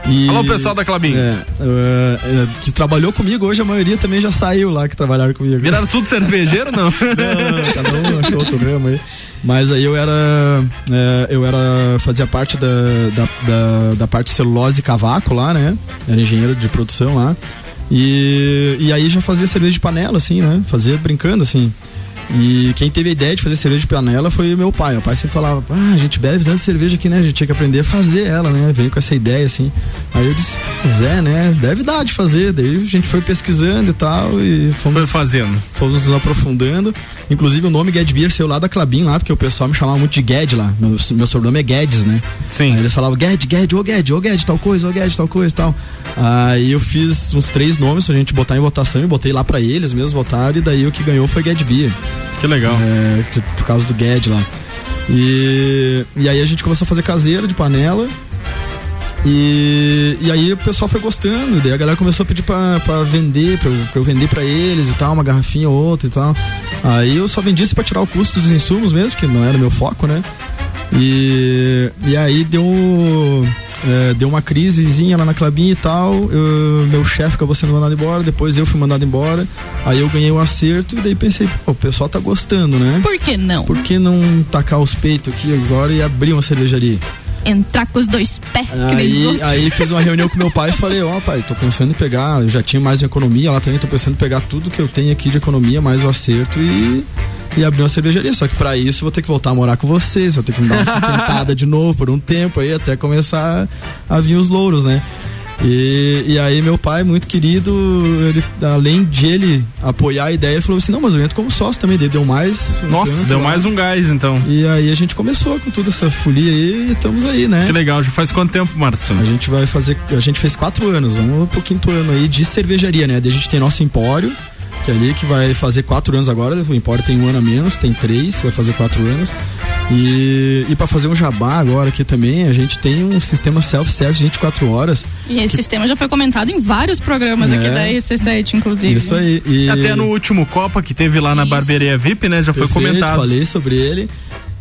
E, Alô, pessoal da Clabin. É, é, que trabalhou comigo, hoje a maioria também já saiu lá que trabalharam comigo. Viraram tudo cervejeiro, não? não, cada um achou outro ramo aí. Mas aí eu era. é, eu era. fazia parte da, da, da, da parte celulose e cavaco lá, né? Era engenheiro de produção lá. E, e aí já fazia cerveja de panela, assim, né? Fazia brincando, assim. E quem teve a ideia de fazer cerveja de panela foi meu pai. Meu pai sempre falava, ah, a gente bebe tanta cerveja aqui, né? A gente tinha que aprender a fazer ela, né? Veio com essa ideia, assim. Aí eu disse, Zé, né? Deve dar de fazer. Daí a gente foi pesquisando e tal. E fomos Foi fazendo. Fomos nos aprofundando. Inclusive o nome Gued Beer saiu lá da Clabin lá, porque o pessoal me chamava muito de Gued lá. Meu, meu sobrenome é Guedes, né? Sim. Aí eles falavam Gued, Gued, ô Gued, ô Gued, tal coisa, ô Gued, tal coisa e tal. Aí eu fiz uns três nomes pra gente botar em votação e botei lá pra eles mesmo votaram. E daí o que ganhou foi Gued Beer. Que legal. É, por causa do Gued lá. E, e aí a gente começou a fazer caseiro de panela. E, e aí o pessoal foi gostando, daí a galera começou a pedir pra, pra vender, pra eu, pra eu vender pra eles e tal, uma garrafinha ou outra e tal. Aí eu só vendi isso pra tirar o custo dos insumos mesmo, que não era meu foco, né? E, e aí deu, é, deu uma crisezinha lá na Clabin e tal. eu- meu chefe acabou sendo mandado embora, depois eu fui mandado embora. Aí eu ganhei o acerto e daí pensei, pô, o pessoal tá gostando, né? Por que não? Por que não tacar os peitos aqui agora e abrir uma cervejaria? Entrar com os dois pés, Aí, aí fiz uma reunião com meu pai e falei, ó pai, tô pensando em pegar, eu já tinha mais economia lá também, tô pensando em pegar tudo que eu tenho aqui de economia, mais o acerto e, e abrir uma cervejaria. Só que pra isso eu vou ter que voltar a morar com vocês, vou ter que me dar uma sustentada de novo por um tempo aí, até começar a vir os louros, né? E, e aí meu pai, muito querido, ele, além de ele apoiar a ideia, ele falou assim, não, mas eu entro como sócio também, deu mais. um Nossa, deu lá. mais um gás, então. E aí a gente começou com toda essa folia aí e estamos aí, né? Que legal, já faz quanto tempo, Márcio? A gente vai fazer. A gente fez quatro anos, vamos pro quinto ano aí de cervejaria, né? Daí a gente tem nosso empório, que ali que vai fazer quatro anos agora. O empório tem um ano a menos, tem três, vai fazer quatro anos. E, e para fazer um jabá agora aqui também, a gente tem um sistema self-service 24 horas. E esse sistema já foi comentado em vários programas É. aqui da RC7, inclusive. Isso aí. E... Até no último Copa que teve lá na barbearia VIP, né? Já foi Perfeito, comentado. Falei sobre ele.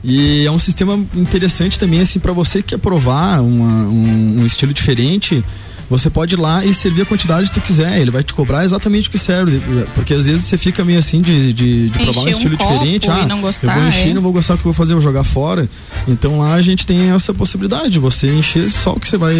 E é um sistema interessante também, assim, para você que quer provar uma- um, um estilo diferente. Você pode ir lá e servir a quantidade que tu quiser. Ele vai te cobrar exatamente o que serve. Porque às vezes você fica meio assim de, de, de provar um um estilo copo diferente. Ah, não gostar, eu vou encher, é. não vou gostar do que eu vou fazer, eu vou jogar fora. Então lá a gente tem essa possibilidade. de Você encher só o que você vai.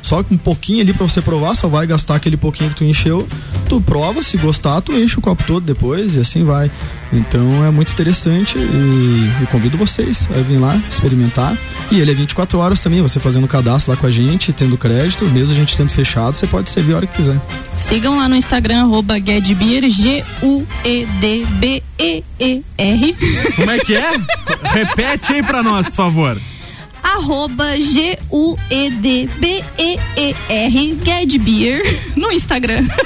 Só um pouquinho ali pra você provar, só vai gastar aquele pouquinho que tu encheu. Tu prova, se gostar, tu enche o copo todo depois e assim vai. Então é muito interessante e eu convido vocês a vir lá experimentar. E ele é 24 horas também, você fazendo cadastro lá com a gente, tendo crédito, mesmo a gente sendo fechado, você pode servir a hora que quiser. Sigam lá no Instagram, arroba Gedbeer, G-U-E-D-B-E-E-R. Como é que é? Repete aí pra nós, por favor. Arroba G-U-E-D-B-E-E-R, Gedbeer, no Instagram.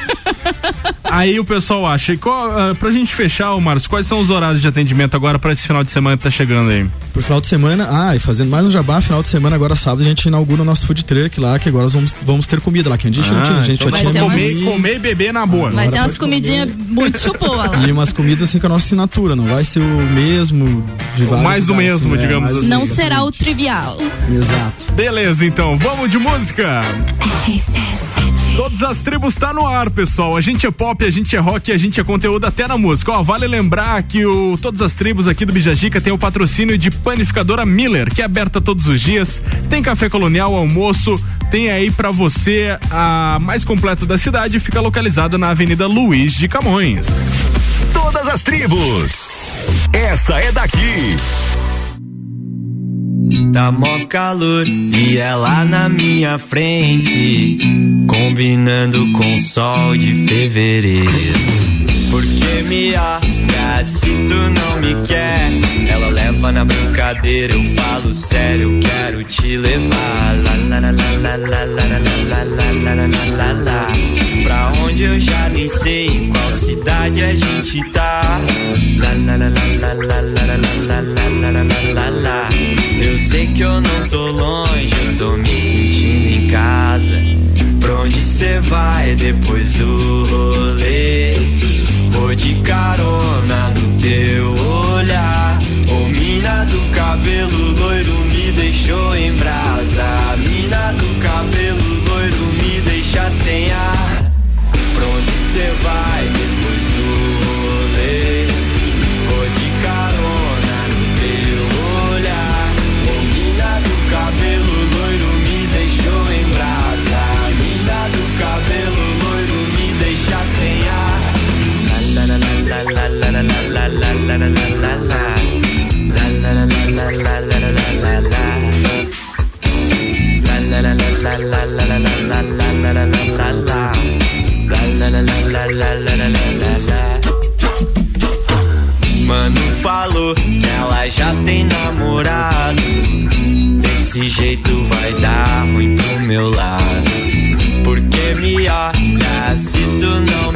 Aí o pessoal acha. E qual, ah, pra gente fechar, ô Márcio, quais são os horários de atendimento agora pra esse final de semana que tá chegando aí? Por final de semana, ah, e fazendo mais um jabá, final de semana, agora sábado, a gente inaugura o nosso food truck lá, que agora nós vamos, vamos ter comida lá, que a gente não tinha, a gente então já vai tinha ter comido. comer, comer e beber na boa. Vai ter umas comidinhas muito chupoa lá. E umas comidas assim com a nossa assinatura, não vai ser o mesmo de vários mais do lugares, mesmo, assim, é, digamos mais assim. Não será o trivial. Exato. Beleza, então, vamos de música. Todas as tribos tá no ar, pessoal. A gente é pop, a gente é rock, a gente é conteúdo até na música. Ó, vale lembrar que o Todas as Tribos aqui do Bijagica tem o patrocínio de panificadora Miller, que é aberta todos os dias. Tem café colonial, almoço, tem aí pra você a mais completa da cidade, fica localizada na Avenida Luiz de Camões. Todas as tribos. Essa é daqui. Tá mó calor e ela na minha frente, combinando com sol de fevereiro. Porque me olha se tu não me quer. Ela leva na brincadeira, eu falo sério, eu quero te levar. Lá, lá, lá, lá, lá, lá, lá, lá, lá, lá, lá, lá, lá. Pra onde eu já nem sei em qual cidade a gente tá. Lá, lá, lá, lá, lá, lá, lá, lá, lá, lá, lá, lá, lá, lá. Sei que eu não tô longe, tô me sentindo em casa. Pra onde cê vai depois do rolê? Vou de carona no teu olhar. Ô mina do cabelo loiro me deixou em brasa. Mina do cabelo loiro me deixa sem ar. Pra onde cê vai Mano falou que ela já tem namorado. Desse jeito vai dar ruim pro meu lado. Porque me olha se tu não.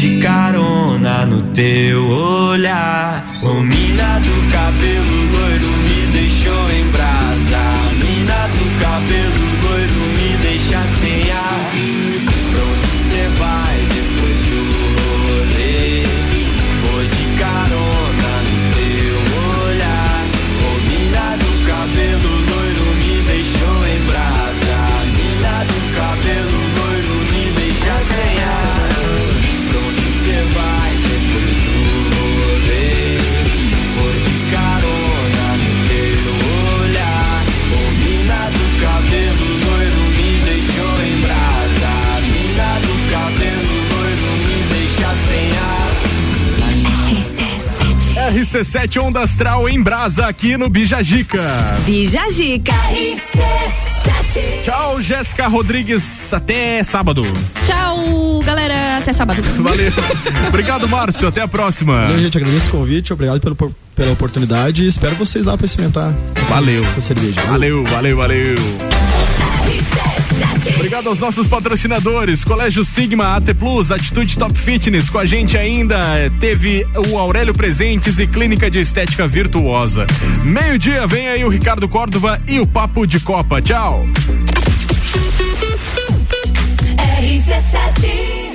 De carona no teu olhar. Ô mina do cabelo loiro me deixou em brasa. Mina do cabelo RC7 Onda Astral em Brasa aqui no Bijagica. Bijagica. Tchau, Jéssica Rodrigues. Até sábado. Tchau, galera. Até sábado. Valeu. Obrigado, Márcio. Até a próxima. Valeu, gente, agradeço o convite, obrigado pelo, pela oportunidade espero vocês lá pra experimentar essa, Valeu. essa cerveja. Valeu, valeu, valeu. Obrigado aos nossos patrocinadores, Colégio Sigma, AT Plus, Atitude Top Fitness. Com a gente ainda eh, teve o Aurélio Presentes e Clínica de Estética Virtuosa. Meio-dia vem aí o Ricardo Córdova e o Papo de Copa. Tchau. RC7